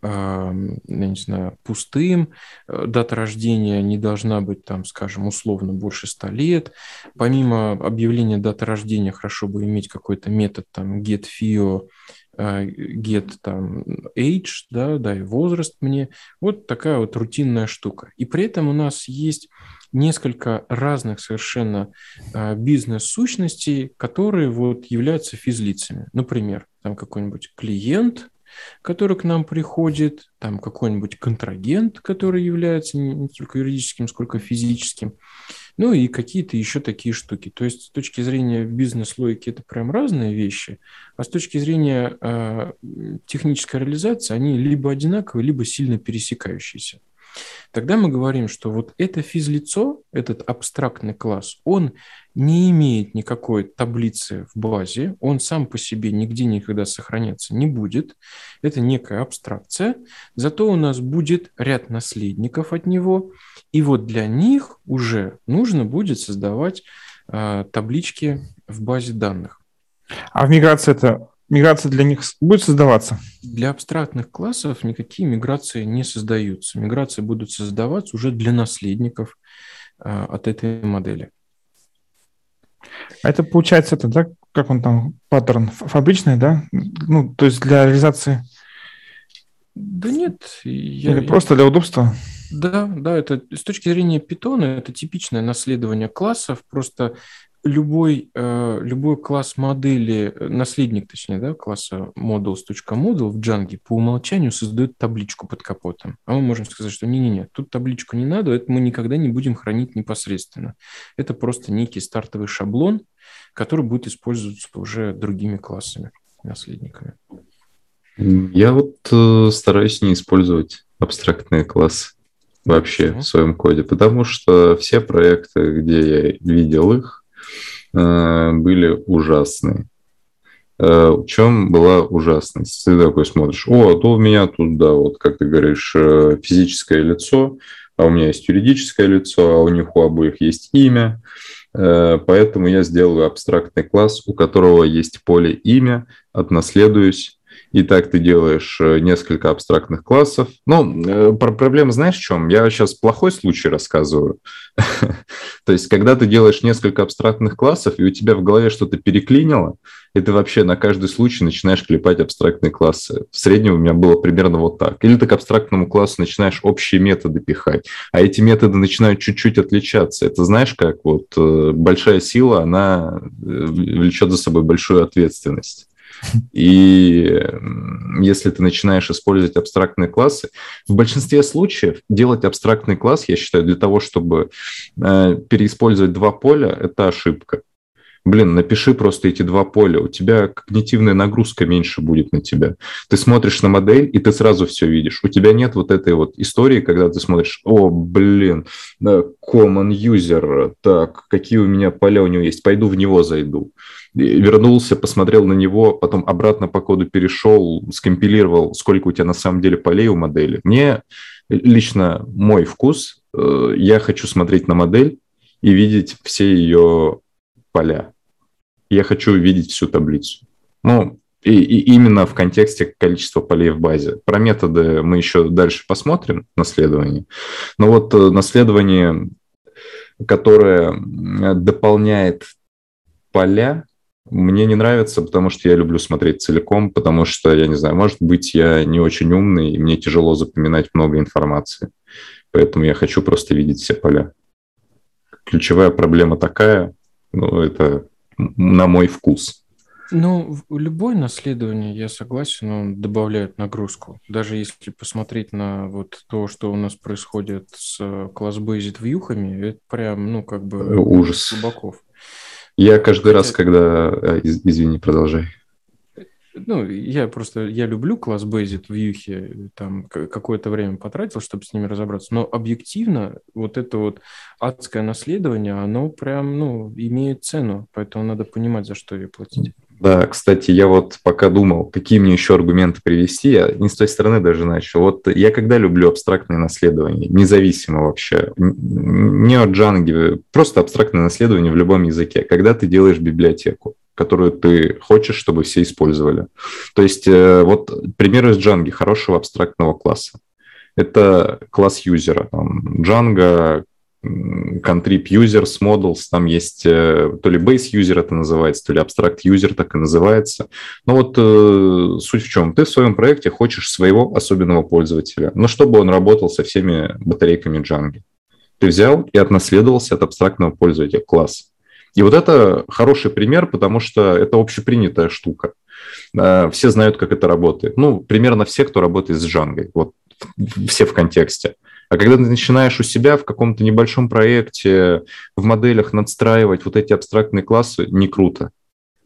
я не знаю, пустым, э, дата рождения не должна быть там, скажем, условно больше 100 лет. Помимо объявления даты рождения, хорошо бы иметь какой-то метод там getFio, э, get там age, да, да, и возраст мне. Вот такая вот рутинная штука. И при этом у нас есть несколько разных совершенно э, бизнес-сущностей, которые вот являются физлицами. Например, там какой-нибудь клиент, который к нам приходит, там какой-нибудь контрагент, который является не только юридическим, сколько физическим, ну и какие-то еще такие штуки. То есть с точки зрения бизнес-логики это прям разные вещи, а с точки зрения э, технической реализации они либо одинаковые, либо сильно пересекающиеся. Тогда мы говорим, что вот это физлицо, этот абстрактный класс, он не имеет никакой таблицы в базе, он сам по себе нигде никогда сохраняться не будет. Это некая абстракция. Зато у нас будет ряд наследников от него. И вот для них уже нужно будет создавать э, таблички в базе данных. А в миграции это миграция для них будет создаваться? Для абстрактных классов никакие миграции не создаются. Миграции будут создаваться уже для наследников а, от этой модели. А это получается, это, да, как он там, паттерн фабричный, да? Ну, то есть для реализации... Да нет. Я, Или просто для удобства? Да, да, это с точки зрения питона это типичное наследование классов, просто любой, э, любой класс модели, э, наследник, точнее, да, класса models.model в Django по умолчанию создает табличку под капотом. А мы можем сказать, что не-не-не, тут табличку не надо, это мы никогда не будем хранить непосредственно. Это просто некий стартовый шаблон, который будет использоваться уже другими классами, наследниками. Я вот э, стараюсь не использовать абстрактные классы вообще Почему? в своем коде, потому что все проекты, где я видел их, были ужасные. Э, в чем была ужасность? Ты такой смотришь, о, а то у меня тут, да, вот как ты говоришь, э, физическое лицо, а у меня есть юридическое лицо, а у них у обоих есть имя, поэтому я сделаю абстрактный класс, у которого есть поле имя, отнаследуюсь и так ты делаешь э, несколько абстрактных классов. Ну, э, проблема знаешь в чем? Я сейчас плохой случай рассказываю. То есть, когда ты делаешь несколько абстрактных классов, и у тебя в голове что-то переклинило, и ты вообще на каждый случай начинаешь клепать абстрактные классы. В среднем у меня было примерно вот так. Или ты к абстрактному классу начинаешь общие методы пихать, а эти методы начинают чуть-чуть отличаться. Это знаешь, как вот э, большая сила, она влечет за собой большую ответственность. И если ты начинаешь использовать абстрактные классы, в большинстве случаев делать абстрактный класс, я считаю, для того, чтобы э, переиспользовать два поля, это ошибка. Блин, напиши просто эти два поля, у тебя когнитивная нагрузка меньше будет на тебя. Ты смотришь на модель, и ты сразу все видишь. У тебя нет вот этой вот истории, когда ты смотришь, о, блин, common user, так, какие у меня поля у него есть, пойду в него зайду вернулся, посмотрел на него, потом обратно по коду перешел, скомпилировал, сколько у тебя на самом деле полей у модели. Мне лично мой вкус, э, я хочу смотреть на модель и видеть все ее поля. Я хочу видеть всю таблицу. Ну, и, и именно в контексте количества полей в базе. Про методы мы еще дальше посмотрим, наследование. Но вот э, наследование, которое дополняет поля, мне не нравится, потому что я люблю смотреть целиком, потому что, я не знаю, может быть, я не очень умный, и мне тяжело запоминать много информации. Поэтому я хочу просто видеть все поля. Ключевая проблема такая, ну, это на мой вкус. Ну, любое наследование, я согласен, он добавляет нагрузку. Даже если посмотреть на вот то, что у нас происходит с класс-бейзит вьюхами, это прям, ну, как бы... Ужас. Глубоков. Я каждый раз, когда... Э, извини, продолжай. Ну, я просто, я люблю класс Basic в Юхе, там какое-то время потратил, чтобы с ними разобраться, но объективно вот это вот адское наследование, оно прям, ну, имеет цену, поэтому надо понимать, за что ее платить. Да, кстати, я вот пока думал, какие мне еще аргументы привести, я не с той стороны даже начал. Вот я когда люблю абстрактное наследование, независимо вообще, не от Джанги, просто абстрактное наследование в любом языке, когда ты делаешь библиотеку которую ты хочешь, чтобы все использовали. То есть э, вот пример из Django, хорошего абстрактного класса. Это класс юзера. Django, contrib users models, там есть э, то ли base user это называется, то ли abstract user так и называется. Но вот э, суть в чем? Ты в своем проекте хочешь своего особенного пользователя, но чтобы он работал со всеми батарейками Django. Ты взял и отнаследовался от абстрактного пользователя класс. И вот это хороший пример, потому что это общепринятая штука. Э, все знают, как это работает. Ну, примерно все, кто работает с Django. Вот все в контексте. А когда ты начинаешь у себя в каком-то небольшом проекте, в моделях надстраивать вот эти абстрактные классы, не круто,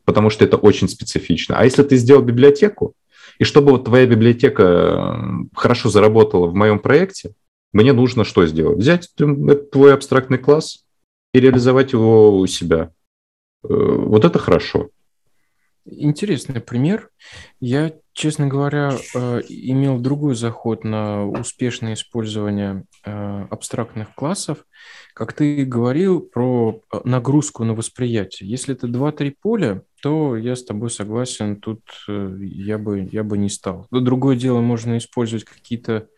потому что это очень специфично. А если ты сделал библиотеку, и чтобы вот твоя библиотека э, хорошо заработала в моем проекте, мне нужно что сделать? Взять твой абстрактный класс и реализовать его у себя. Э, вот это хорошо. Интересный пример. Я, честно говоря, э, имел другой заход на успешное использование э, абстрактных классов. Как ты говорил про нагрузку на восприятие. Если это 2-3 поля, то я с тобой согласен, тут я бы, я бы не стал. Другое дело, можно использовать какие-то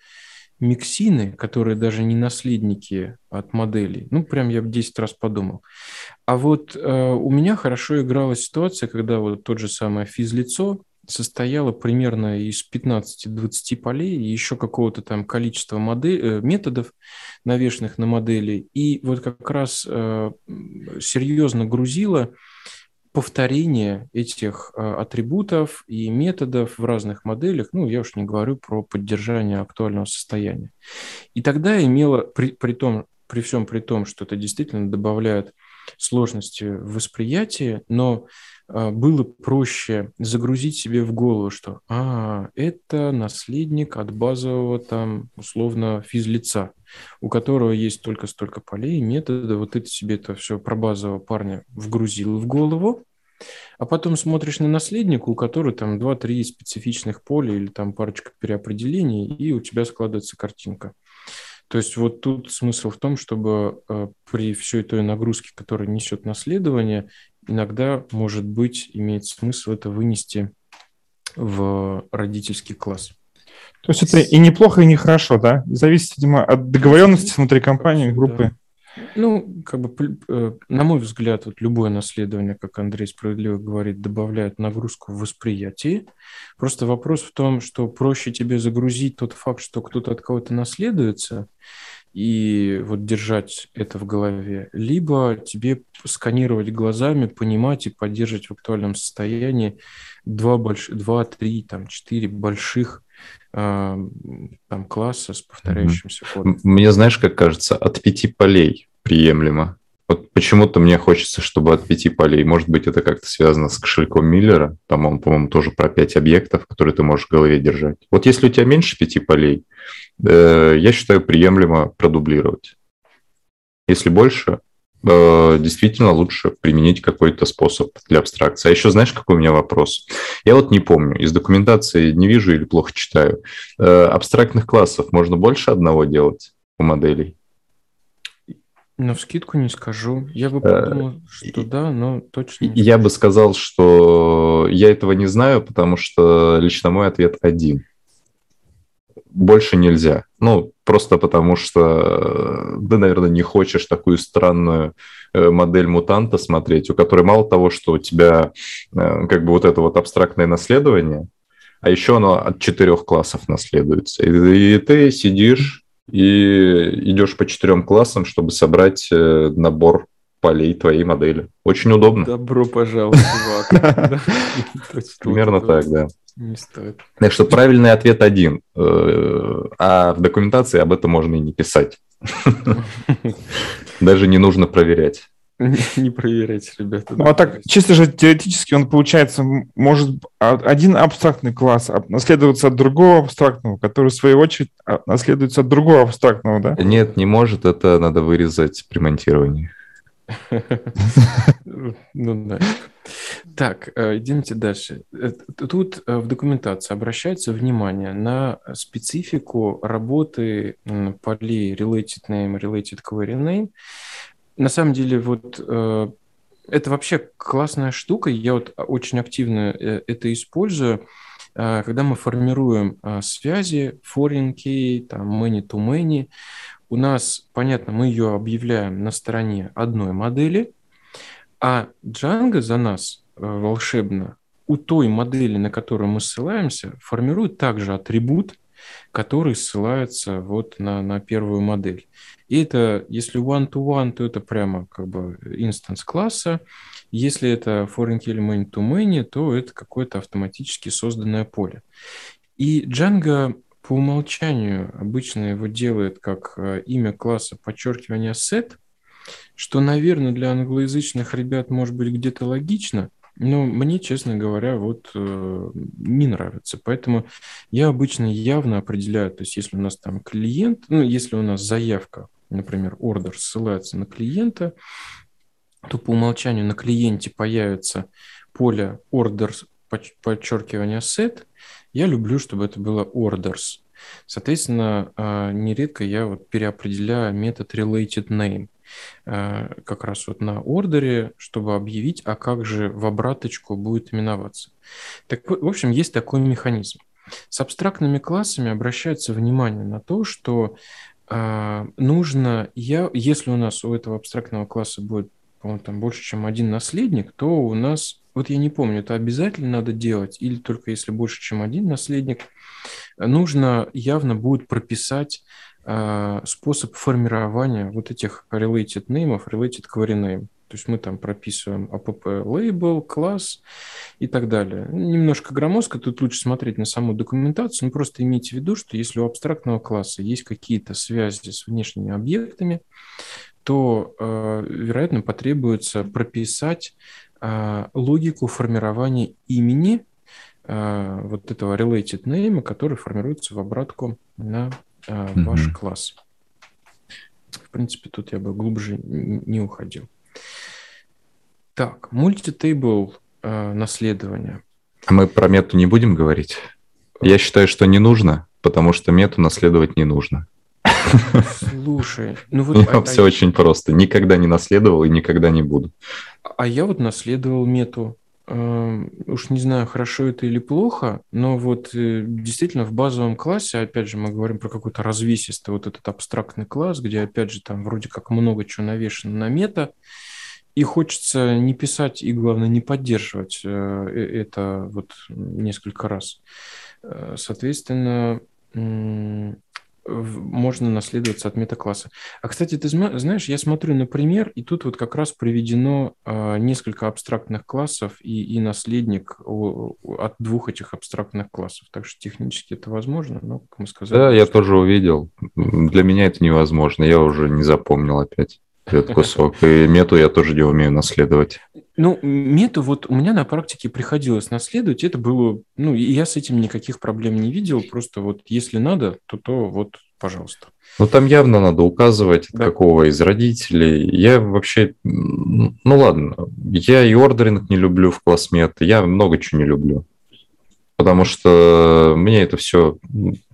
миксины, которые даже не наследники от моделей. Ну, прям я 10 раз подумал. А вот э, у меня хорошо играла ситуация, когда вот тот же самое физлицо состояло примерно из 15-20 полей и еще какого-то там количества модель, э, методов, навешенных на модели. И вот как раз э, серьезно грузило повторение этих э, атрибутов и методов в разных моделях, ну, я уж не говорю про поддержание актуального состояния. И тогда имело, при, при, том, при всем при том, что это действительно добавляет сложности в восприятии, но э, было проще загрузить себе в голову, что а, это наследник от базового там условно физлица у которого есть только столько полей, метода, вот это себе это все про базового парня вгрузил в голову, а потом смотришь на наследника, у которого там 2-3 специфичных поля или там парочка переопределений, и у тебя складывается картинка. То есть вот тут смысл в том, чтобы э, при всей той нагрузке, которая несет наследование, иногда, может быть, имеет смысл это вынести в родительский класс. То есть это и неплохо, и нехорошо, да? Зависит, видимо, от договоренности внутри компании, группы. Да. Ну, как бы, э, на мой взгляд, вот любое наследование, как Андрей справедливо говорит, добавляет нагрузку в восприятии. Просто вопрос в том, что проще тебе загрузить тот факт, что кто-то от кого-то наследуется, и вот держать это в голове, либо тебе сканировать глазами, понимать и поддерживать в актуальном состоянии два, больш... два три, там, четыре больших там класса с повторяющимся кодом. Мне, знаешь, как кажется, от пяти полей приемлемо. Вот почему-то мне хочется, чтобы от пяти полей. Может быть, это как-то связано с кошельком Миллера. Там он, по-моему, тоже про пять объектов, которые ты можешь в голове держать. Вот если у тебя меньше пяти полей, э, я считаю приемлемо продублировать. Если больше, действительно лучше применить какой-то способ для абстракции. А еще знаешь, какой у меня вопрос? Я вот не помню, из документации не вижу или плохо читаю. Э, абстрактных классов можно больше одного делать у моделей? На скидку не скажу. Я бы э, подумал, что да, но точно. Я бы сказал, что я этого не знаю, потому что лично мой ответ один больше нельзя. Ну, просто потому что ты, наверное, не хочешь такую странную э, модель мутанта смотреть, у которой мало того, что у тебя э, как бы вот это вот абстрактное наследование, а еще оно от четырех классов наследуется. И, и ты сидишь и идешь по четырем классам, чтобы собрать э, набор полей твоей модели. Очень удобно. Добро пожаловать, чувак. Примерно так, да. Не стоит. Так что правильный ответ один. Э, а в документации об этом можно и не писать. Даже не нужно проверять. Не проверять, ребята. Ну, а так, чисто же теоретически он, получается, может один абстрактный класс наследоваться от другого абстрактного, который, в свою очередь, а, наследуется от другого абстрактного, да? Нет, не может, это надо вырезать при монтировании. Ну да. Так, э, идемте дальше. Э, тут э, в документации обращается внимание на специфику работы полей related name, related query name. На самом деле, вот это вообще классная штука. Я вот очень активно это использую, когда мы формируем связи, foreign key, там, many-to-many. У нас, понятно, мы ее объявляем на стороне одной модели, а Django за нас волшебно у той модели, на которую мы ссылаемся, формирует также атрибут, который ссылается вот на, на первую модель. И это, если one-to-one, то это прямо как бы инстанс класса. Если это foreign key element to many, то это какое-то автоматически созданное поле. И Django по умолчанию обычно его делает как э, имя класса подчеркивания set, что, наверное, для англоязычных ребят может быть где-то логично, но мне, честно говоря, вот э, не нравится. Поэтому я обычно явно определяю, то есть если у нас там клиент, ну, если у нас заявка, например, ордер ссылается на клиента, то по умолчанию на клиенте появится поле orders подчеркивание set. Я люблю, чтобы это было orders. Соответственно, э, нередко я вот переопределяю метод related name. Э, как раз вот на ордере, чтобы объявить, а как же в обраточку будет именоваться. Так, в общем, есть такой механизм. С абстрактными классами обращается внимание на то, что э, нужно, я, если у нас у этого абстрактного класса будет, по-моему, там больше, чем один наследник, то у нас, вот я не помню, это обязательно надо делать или только если больше, чем один наследник, нужно явно будет прописать способ формирования вот этих related name, related query name. То есть мы там прописываем app label, класс и так далее. Немножко громоздко, тут лучше смотреть на саму документацию, но просто имейте в виду, что если у абстрактного класса есть какие-то связи с внешними объектами, то, э, вероятно, потребуется прописать э, логику формирования имени э, вот этого related name, который формируется в обратку на э, ваш mm-hmm. класс. В принципе, тут я бы глубже не уходил. Так, мультитейбл э, наследование. А мы про мету не будем говорить? Я считаю, что не нужно, потому что мету наследовать не нужно. Слушай, ну вот... А, все а... очень просто. Никогда не наследовал и никогда не буду. А я вот наследовал мету уж не знаю, хорошо это или плохо, но вот э, действительно в базовом классе, опять же, мы говорим про какой-то развесистый вот этот абстрактный класс, где, опять же, там вроде как много чего навешено на мета, и хочется не писать и, главное, не поддерживать э, э это вот несколько раз. Соответственно, можно наследоваться от метакласса. А, кстати, ты знаешь, я смотрю на пример, и тут вот как раз приведено э, несколько абстрактных классов и, и наследник от двух этих абстрактных классов. Так что технически это возможно, но, как мы сказали... Да, я тоже увидел. Для меня это невозможно, я уже не запомнил опять этот кусок. И мету я тоже не умею наследовать. Ну, мету вот у меня на практике приходилось наследовать. Это было... Ну, я с этим никаких проблем не видел. Просто вот если надо, то то вот, пожалуйста. Ну, там явно надо указывать, да. какого из родителей. Я вообще... Ну, ладно. Я и ордеринг не люблю в классмет. Я много чего не люблю потому что мне это все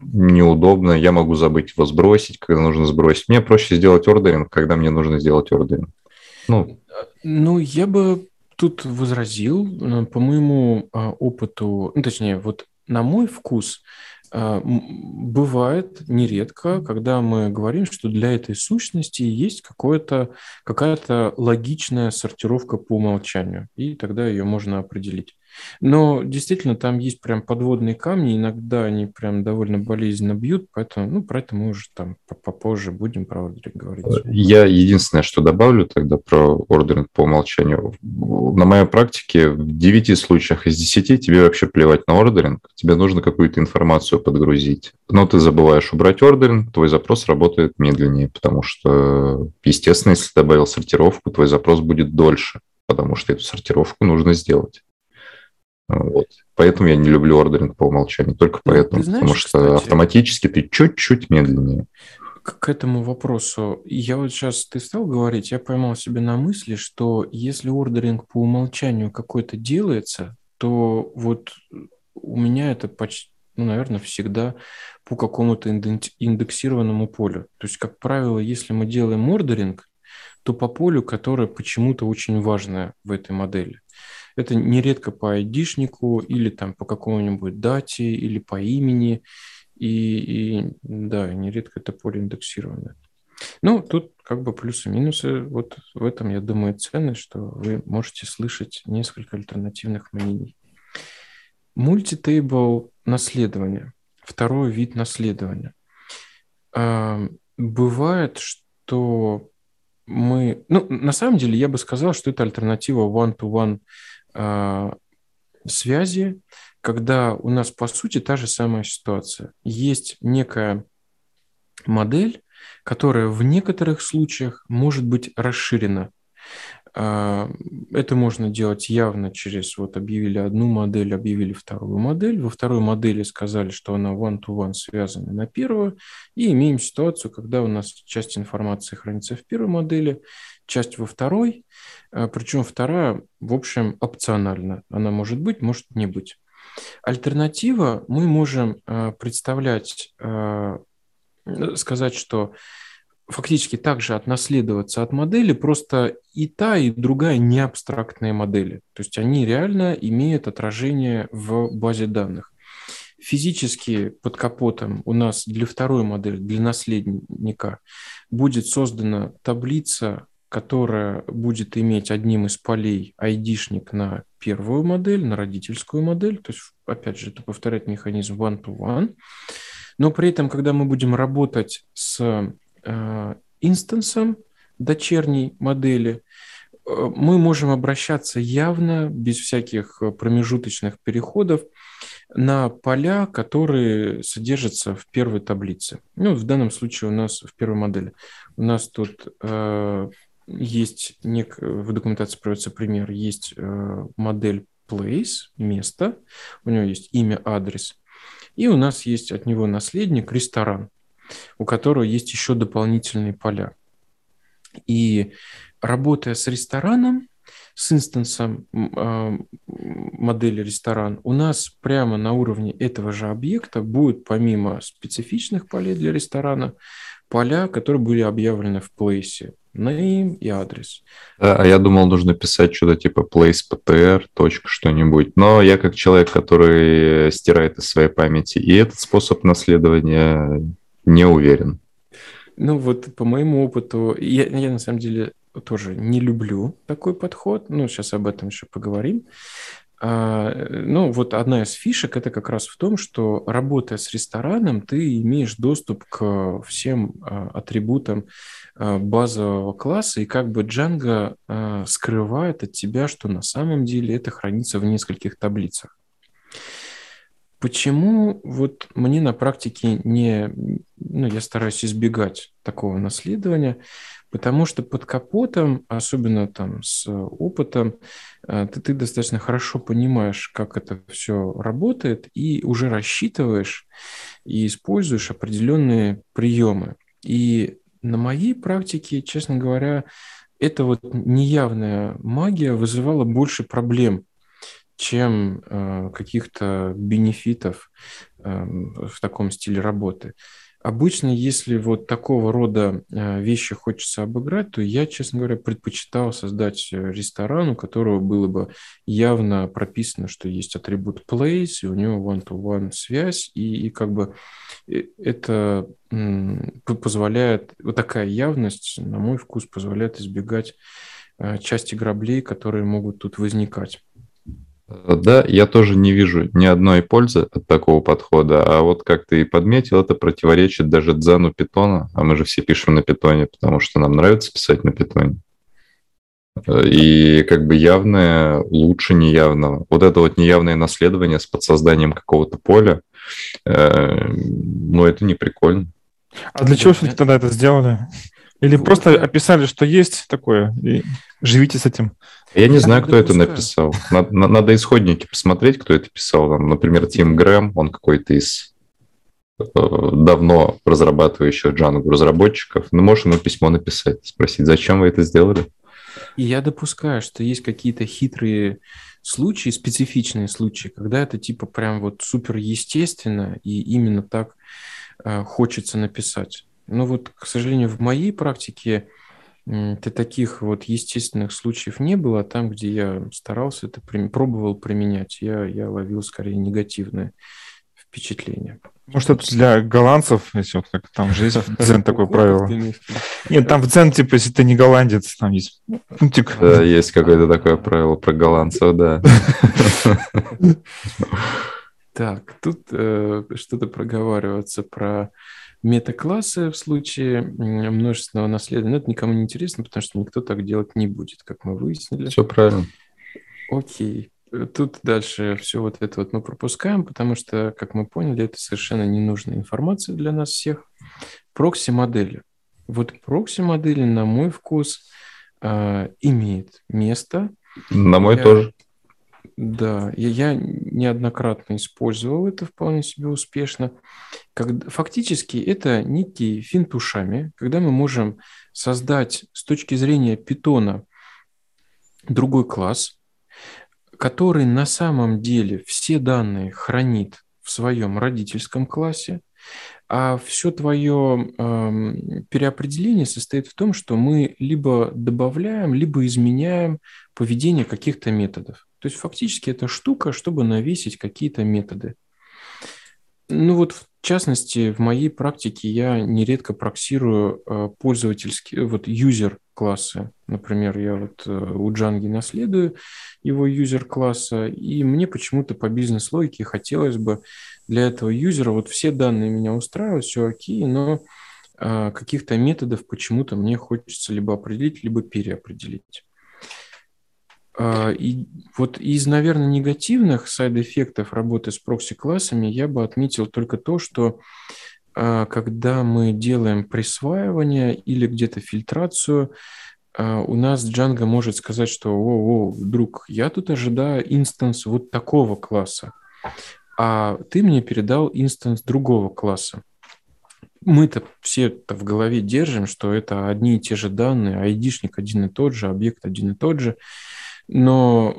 неудобно, я могу забыть его сбросить, когда нужно сбросить. Мне проще сделать ордеринг, когда мне нужно сделать ордеринг. Ну, ну я бы тут возразил, э, по моему а, опыту, ну, точнее, вот на мой вкус, а, бывает нередко, когда мы говорим, что для этой сущности есть какое-то, какая-то логичная сортировка по умолчанию, и тогда ее можно определить. Но действительно там есть прям подводные камни, иногда они прям довольно болезненно бьют, поэтому, ну, про это мы уже там попозже будем про ордеринг говорить. Я единственное, что добавлю тогда про ордеринг по умолчанию. На моей практике в 9 случаях из 10 тебе вообще плевать на ордеринг, тебе нужно какую-то информацию подгрузить. Но ты забываешь убрать ордеринг, твой запрос работает медленнее, потому что, естественно, если добавил сортировку, твой запрос будет дольше, потому что эту сортировку нужно сделать. Вот. Поэтому я не люблю ордеринг по умолчанию, только ну, поэтому, знаешь, потому что кстати, автоматически ты чуть-чуть медленнее. К этому вопросу, я вот сейчас, ты стал говорить, я поймал себе на мысли, что если ордеринг по умолчанию какой-то делается, то вот у меня это почти, ну, наверное, всегда по какому-то индексированному полю. То есть, как правило, если мы делаем ордеринг, то по полю, которое почему-то очень важное в этой модели. Это нередко по айдишнику или там по какому-нибудь дате или по имени. И, и да, нередко это поле индексированное. Ну, тут как бы плюсы и минусы. Вот в этом, я думаю, ценность, что вы можете слышать несколько альтернативных мнений. Мультитейбл наследование. Второй вид наследования. А, бывает, что мы... Ну, на самом деле, я бы сказал, что это альтернатива one-to-one связи, когда у нас, по сути, та же самая ситуация. Есть некая модель, которая в некоторых случаях может быть расширена. А, это можно делать явно через, вот объявили одну модель, объявили вторую модель. Во второй модели сказали, что она one-to-one связана на первую. И имеем ситуацию, когда у нас часть информации хранится в первой модели, часть во второй, а, причем вторая, в общем, опциональна. Она может быть, может не быть. Альтернатива, мы можем а, представлять, а, сказать, что фактически также отнаследоваться от модели, просто и та, и другая не абстрактные модели. То есть они реально имеют отражение в базе данных. Физически под капотом у нас для второй модели, для наследника, будет создана таблица которая будет иметь одним из полей айдишник на первую модель, на родительскую модель, то есть, опять же, это повторяет механизм one-to-one, но при этом, когда мы будем работать с э, инстансом дочерней модели, э, мы можем обращаться явно, без всяких промежуточных переходов, на поля, которые содержатся в первой таблице. Ну, в данном случае у нас в первой модели. У нас тут э, есть нек... в документации приводится пример, есть э, модель place, место, у него есть имя, адрес, и у нас есть от него наследник, ресторан, у которого есть еще дополнительные поля. И работая с рестораном, с инстансом э, модели ресторан, у нас прямо на уровне этого же объекта будет помимо специфичных полей для ресторана, поля, которые были объявлены в place, name и адрес. Да, а я думал, нужно писать что-то типа place ptr, точка, что-нибудь. Но я как человек, который стирает из своей памяти и этот способ наследования, не уверен. Ну вот по моему опыту, я, я на самом деле тоже не люблю такой подход. Ну, сейчас об этом еще поговорим. А, ну, вот одна из фишек это как раз в том, что работая с рестораном, ты имеешь доступ к всем а, атрибутам а, базового класса, и как бы Django скрывает от тебя, что на самом деле это хранится в нескольких таблицах. Почему вот мне на практике не, ну, я стараюсь избегать такого наследования, Потому что под капотом, особенно там с опытом, э, ты, ты достаточно хорошо понимаешь, как это все работает, и уже рассчитываешь и используешь определенные приемы. И на моей практике, честно говоря, эта вот неявная магия вызывала больше проблем, чем э, каких-то бенефитов э, в таком стиле работы. Обычно, если вот такого рода э, вещи хочется обыграть, то я, честно говоря, предпочитал создать э, ресторан, у которого было бы явно прописано, что есть атрибут place, и у него one-to-one связь, и, и как бы э, это позволяет, вот такая явность, на мой вкус, позволяет избегать части граблей, которые могут тут возникать. Да, я тоже не вижу ни одной пользы от такого подхода, а вот как ты и подметил, это противоречит даже дзену питона, а мы же все пишем на питоне, потому что нам нравится писать на питоне. И как бы явное лучше неявного. Вот это вот неявное наследование с подсозданием какого-то поля, э, ну это не прикольно. А для чего все-таки тогда это сделали? Или вот, просто описали, что есть такое, и живите с этим? Я не знаю, кто это написал. Надо, надо исходники посмотреть, кто это писал. Например, Тим Грэм, он какой-то из э, давно разрабатывающих Django разработчиков. Ну, можешь ему письмо написать, спросить, зачем вы это сделали? И я допускаю, что есть какие-то хитрые случаи, специфичные случаи, когда это типа прям вот супер естественно и именно так э, хочется написать. Но вот, к сожалению, в моей практике ты таких вот естественных случаев не было, а там, где я старался это пробовал применять, я, я ловил скорее негативное впечатление. Может, это для голландцев, если вот как там же есть дзен такое правило. Нет, там в дзен, типа, если ты не голландец, там есть пунктик. Да, есть какое-то такое правило про голландцев, да. Так, тут э, что-то проговариваться про метаклассы в случае множественного наследия. Но это никому не интересно, потому что никто так делать не будет, как мы выяснили. Все правильно. Окей. Тут дальше все вот это вот мы пропускаем, потому что, как мы поняли, это совершенно ненужная информация для нас всех. Прокси-модели. Вот прокси-модели, на мой вкус, э, имеет место. На мой Я... тоже. Да, я, я неоднократно использовал это вполне себе успешно. Как, фактически это некие финт ушами, когда мы можем создать с точки зрения питона другой класс, который на самом деле все данные хранит в своем родительском классе, а все твое э, переопределение состоит в том, что мы либо добавляем, либо изменяем поведение каких-то методов. То есть фактически это штука, чтобы навесить какие-то методы. Ну вот в частности, в моей практике я нередко проксирую э, пользовательские, вот юзер классы. Например, я вот э, у Джанги наследую его юзер класса, и мне почему-то по бизнес-логике хотелось бы для этого юзера, вот все данные меня устраивают, все окей, но э, каких-то методов почему-то мне хочется либо определить, либо переопределить. А, и вот из, наверное, негативных сайд-эффектов работы с прокси-классами я бы отметил только то, что а, когда мы делаем присваивание или где-то фильтрацию, а, у нас Django может сказать, что «О, о, друг, я тут ожидаю instance вот такого класса, а ты мне передал instance другого класса». Мы-то все -то в голове держим, что это одни и те же данные, айдишник один и тот же, объект один и тот же – но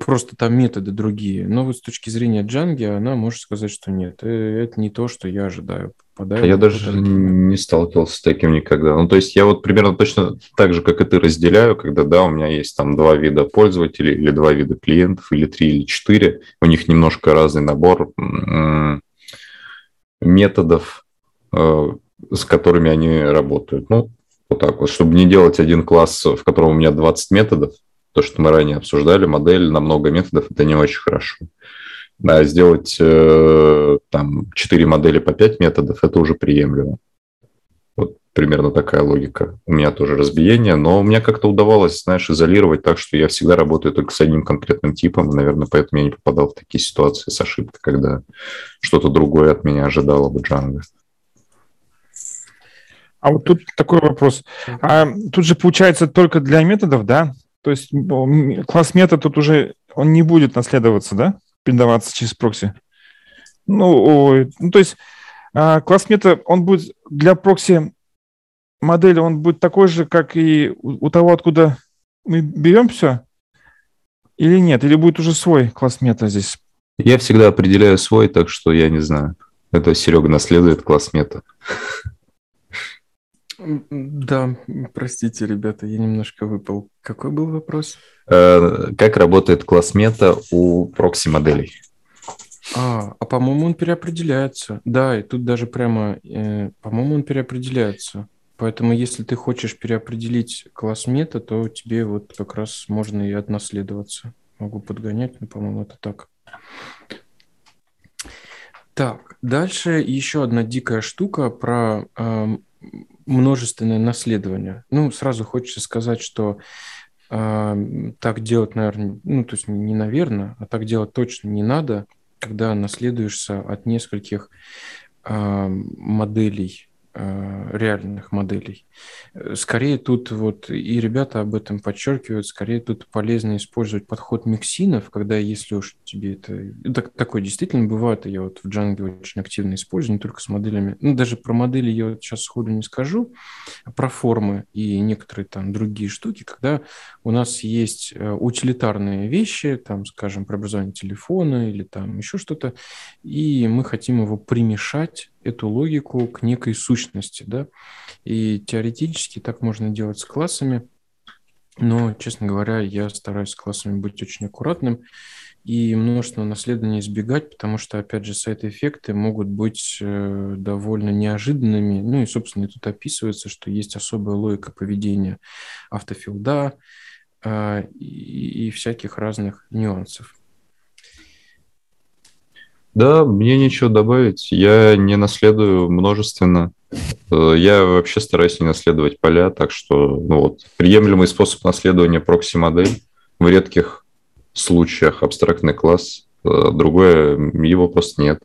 просто там методы другие. Но вот с точки зрения Джанги она может сказать, что нет, э, это не то, что я ожидаю. Попадаю я даже не сталкивался с таким никогда. Ну, то есть я вот примерно точно так же, как и ты, разделяю, когда, да, у меня есть там два вида пользователей или два вида клиентов, или три, или четыре. У них немножко разный набор методов, э, с которыми они работают. Ну, вот так вот, чтобы не делать один класс, в котором у меня 20 методов, то, что мы ранее обсуждали, модель на много методов, это не очень хорошо. А сделать э, там 4 модели по 5 методов, это уже приемлемо. Вот примерно такая логика. У меня тоже разбиение, но у меня как-то удавалось, знаешь, изолировать так, что я всегда работаю только с одним конкретным типом, наверное, поэтому я не попадал в такие ситуации с ошибкой, когда что-то другое от меня ожидало бы Django. А вот тут такой вопрос. А тут же получается только для методов, да? То есть класс метод тут уже он не будет наследоваться, да? Передаваться через прокси. Ну, ну то есть а, класс метод, он будет для прокси модели, он будет такой же, как и у того, откуда мы берем все? Или нет? Или будет уже свой класс мета здесь? Я всегда определяю свой, так что я не знаю. Это Серега наследует класс мета. Да, простите, ребята, я немножко выпал. Какой был вопрос? Э, как работает класс мета у прокси-моделей? А, а по-моему, он переопределяется. Да, и тут даже прямо, э, по-моему, он переопределяется. Поэтому, если ты хочешь переопределить класс мета, то тебе вот как раз можно и отнаследоваться. Могу подгонять, но, по-моему, это так. Так, дальше еще одна дикая штука про э, множественное наследование. Ну, сразу хочется сказать, что э, так делать, наверное, ну, то есть не наверное, а так делать точно не надо, когда наследуешься от нескольких э, моделей реальных моделей. Э, скорее тут вот, и ребята об этом подчеркивают, скорее тут полезно использовать подход миксинов, когда если уж тебе это... Так, такое действительно бывает, я вот в Django очень активно использую, не только с моделями. Ну, даже про модели я вот сейчас сходу не скажу, а про формы и некоторые там другие штуки, когда у нас есть э, утилитарные вещи, там, скажем, преобразование телефона или там еще что-то, и мы хотим его примешать эту логику к некой сущности, да, и теоретически так можно делать с классами, но, честно говоря, я стараюсь с классами быть очень аккуратным и множество наследования избегать, потому что, опять же, сайт-эффекты могут быть э, довольно неожиданными. Ну и, собственно, тут описывается, что есть особая логика поведения автофилда э, и, и всяких разных нюансов. Да, мне нечего добавить. Я не наследую множественно. Э, я вообще стараюсь не наследовать поля, так что ну вот, приемлемый способ наследования прокси-модель в редких случаях абстрактный класс. Э, другое, его просто нет.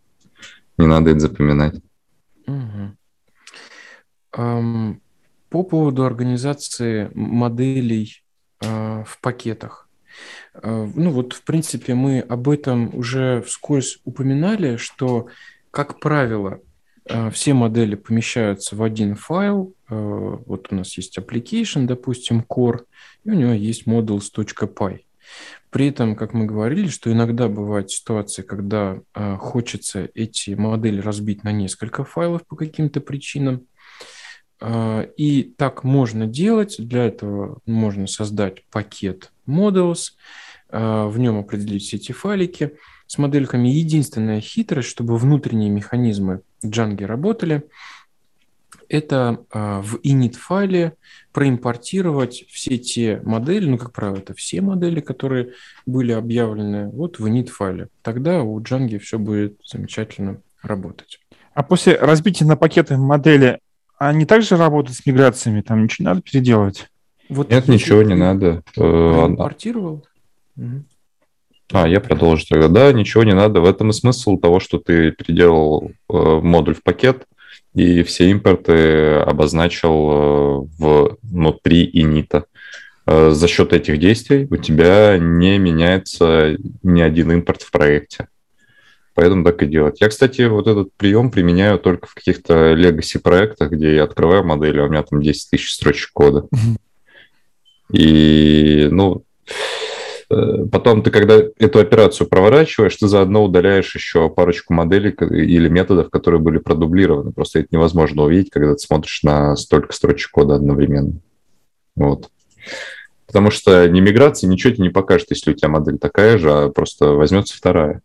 Не надо это запоминать. Угу. Um, по поводу организации моделей uh, в пакетах. Э, ну вот, в принципе, мы об этом уже вскользь упоминали, что, как правило, э, все модели помещаются в один файл. Э, вот у нас есть application, допустим, core, и у него есть models.py. При этом, как мы говорили, что иногда бывают ситуации, когда хочется эти модели разбить на несколько файлов по каким-то причинам. и так можно делать. Для этого можно создать пакет models, а, в нем определить все эти файлики с модельками. Единственная хитрость, чтобы внутренние механизмы Django работали, это а, в init файле проимпортировать все те модели, ну, как правило, это все модели, которые были объявлены вот в init файле. Тогда у Django все будет замечательно работать. А после разбития на пакеты модели, они также работают с миграциями? Там ничего не надо переделывать? Вот Нет, ничего не надо. Э, Импортировал? А, я продолжу тогда. Да, ничего не надо. В этом и смысл того, что ты переделал э, модуль в пакет и все импорты обозначил э, внутри инита. За счет этих действий у тебя не меняется ни один импорт в проекте. Поэтому так и делать. Я, кстати, вот этот прием применяю только в каких-то legacy проектах, где я открываю модели, а у меня там 10 тысяч строчек кода. И, ну, Э, потом ты, когда эту операцию проворачиваешь, ты заодно удаляешь еще парочку моделей или методов, которые были продублированы. Просто это невозможно увидеть, когда ты смотришь на столько строчек кода одновременно. Вот. Потому что не миграция ничего тебе не покажет, если у тебя модель такая же, а просто возьмется вторая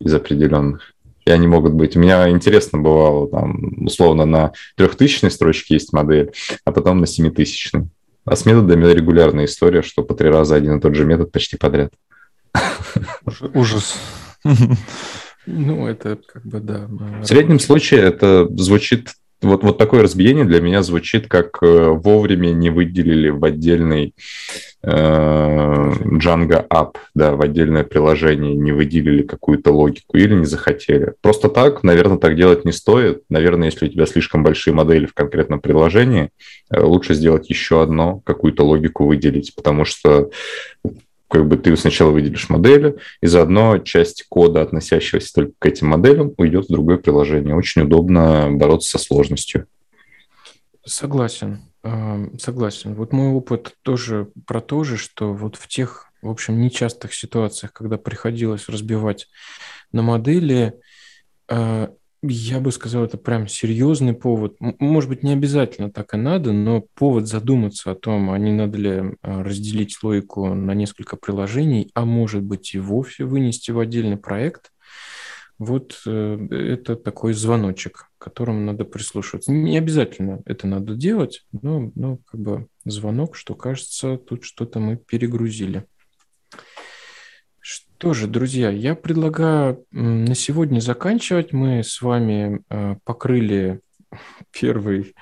из определенных. И они могут быть... У меня интересно бывало, там, условно, на трехтысячной строчке есть модель, а потом на семитысячной. А с методами регулярная история, что по три раза один и тот же метод почти подряд. Ужас. Ну, это как бы, да. В среднем случае это звучит вот, вот такое разбиение для меня звучит, как э, вовремя не выделили в отдельный э, Django App, да, в отдельное приложение, не выделили какую-то логику или не захотели. Просто так, наверное, так делать не стоит. Наверное, если у тебя слишком большие модели в конкретном приложении, э, лучше сделать еще одно, какую-то логику выделить, потому что как бы ты сначала выделишь модели, и заодно часть кода, относящегося только к этим моделям, уйдет в другое приложение. Очень удобно бороться со сложностью. Согласен, согласен. Вот мой опыт тоже про то же, что вот в тех, в общем, нечастых ситуациях, когда приходилось разбивать на модели, а, я бы сказал, это прям серьезный повод. Может быть, не обязательно так и надо, но повод задуматься о том, а не надо ли а, разделить логику на несколько приложений, а может быть и вовсе вынести в отдельный проект. Вот э, это такой звоночек, к которому надо прислушиваться. Не обязательно это надо делать, но, но как бы звонок, что кажется, тут что-то мы перегрузили. Что же, друзья, я предлагаю на сегодня заканчивать. Мы с вами э, покрыли первый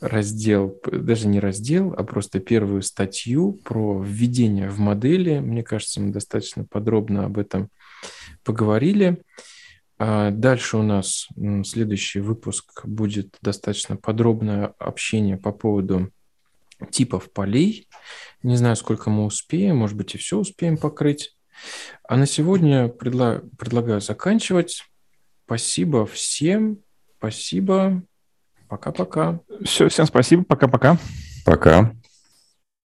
раздел, даже не раздел, а просто первую статью про введение в модели. Мне кажется, мы достаточно подробно об этом поговорили. А дальше у нас следующий выпуск будет достаточно подробное общение по поводу типов полей. Не знаю, сколько мы успеем, может быть, и все успеем покрыть. А на сегодня предла- предлагаю заканчивать. Спасибо всем. Спасибо. Пока-пока. Все, всем спасибо. Пока-пока. Пока. -пока. Пока.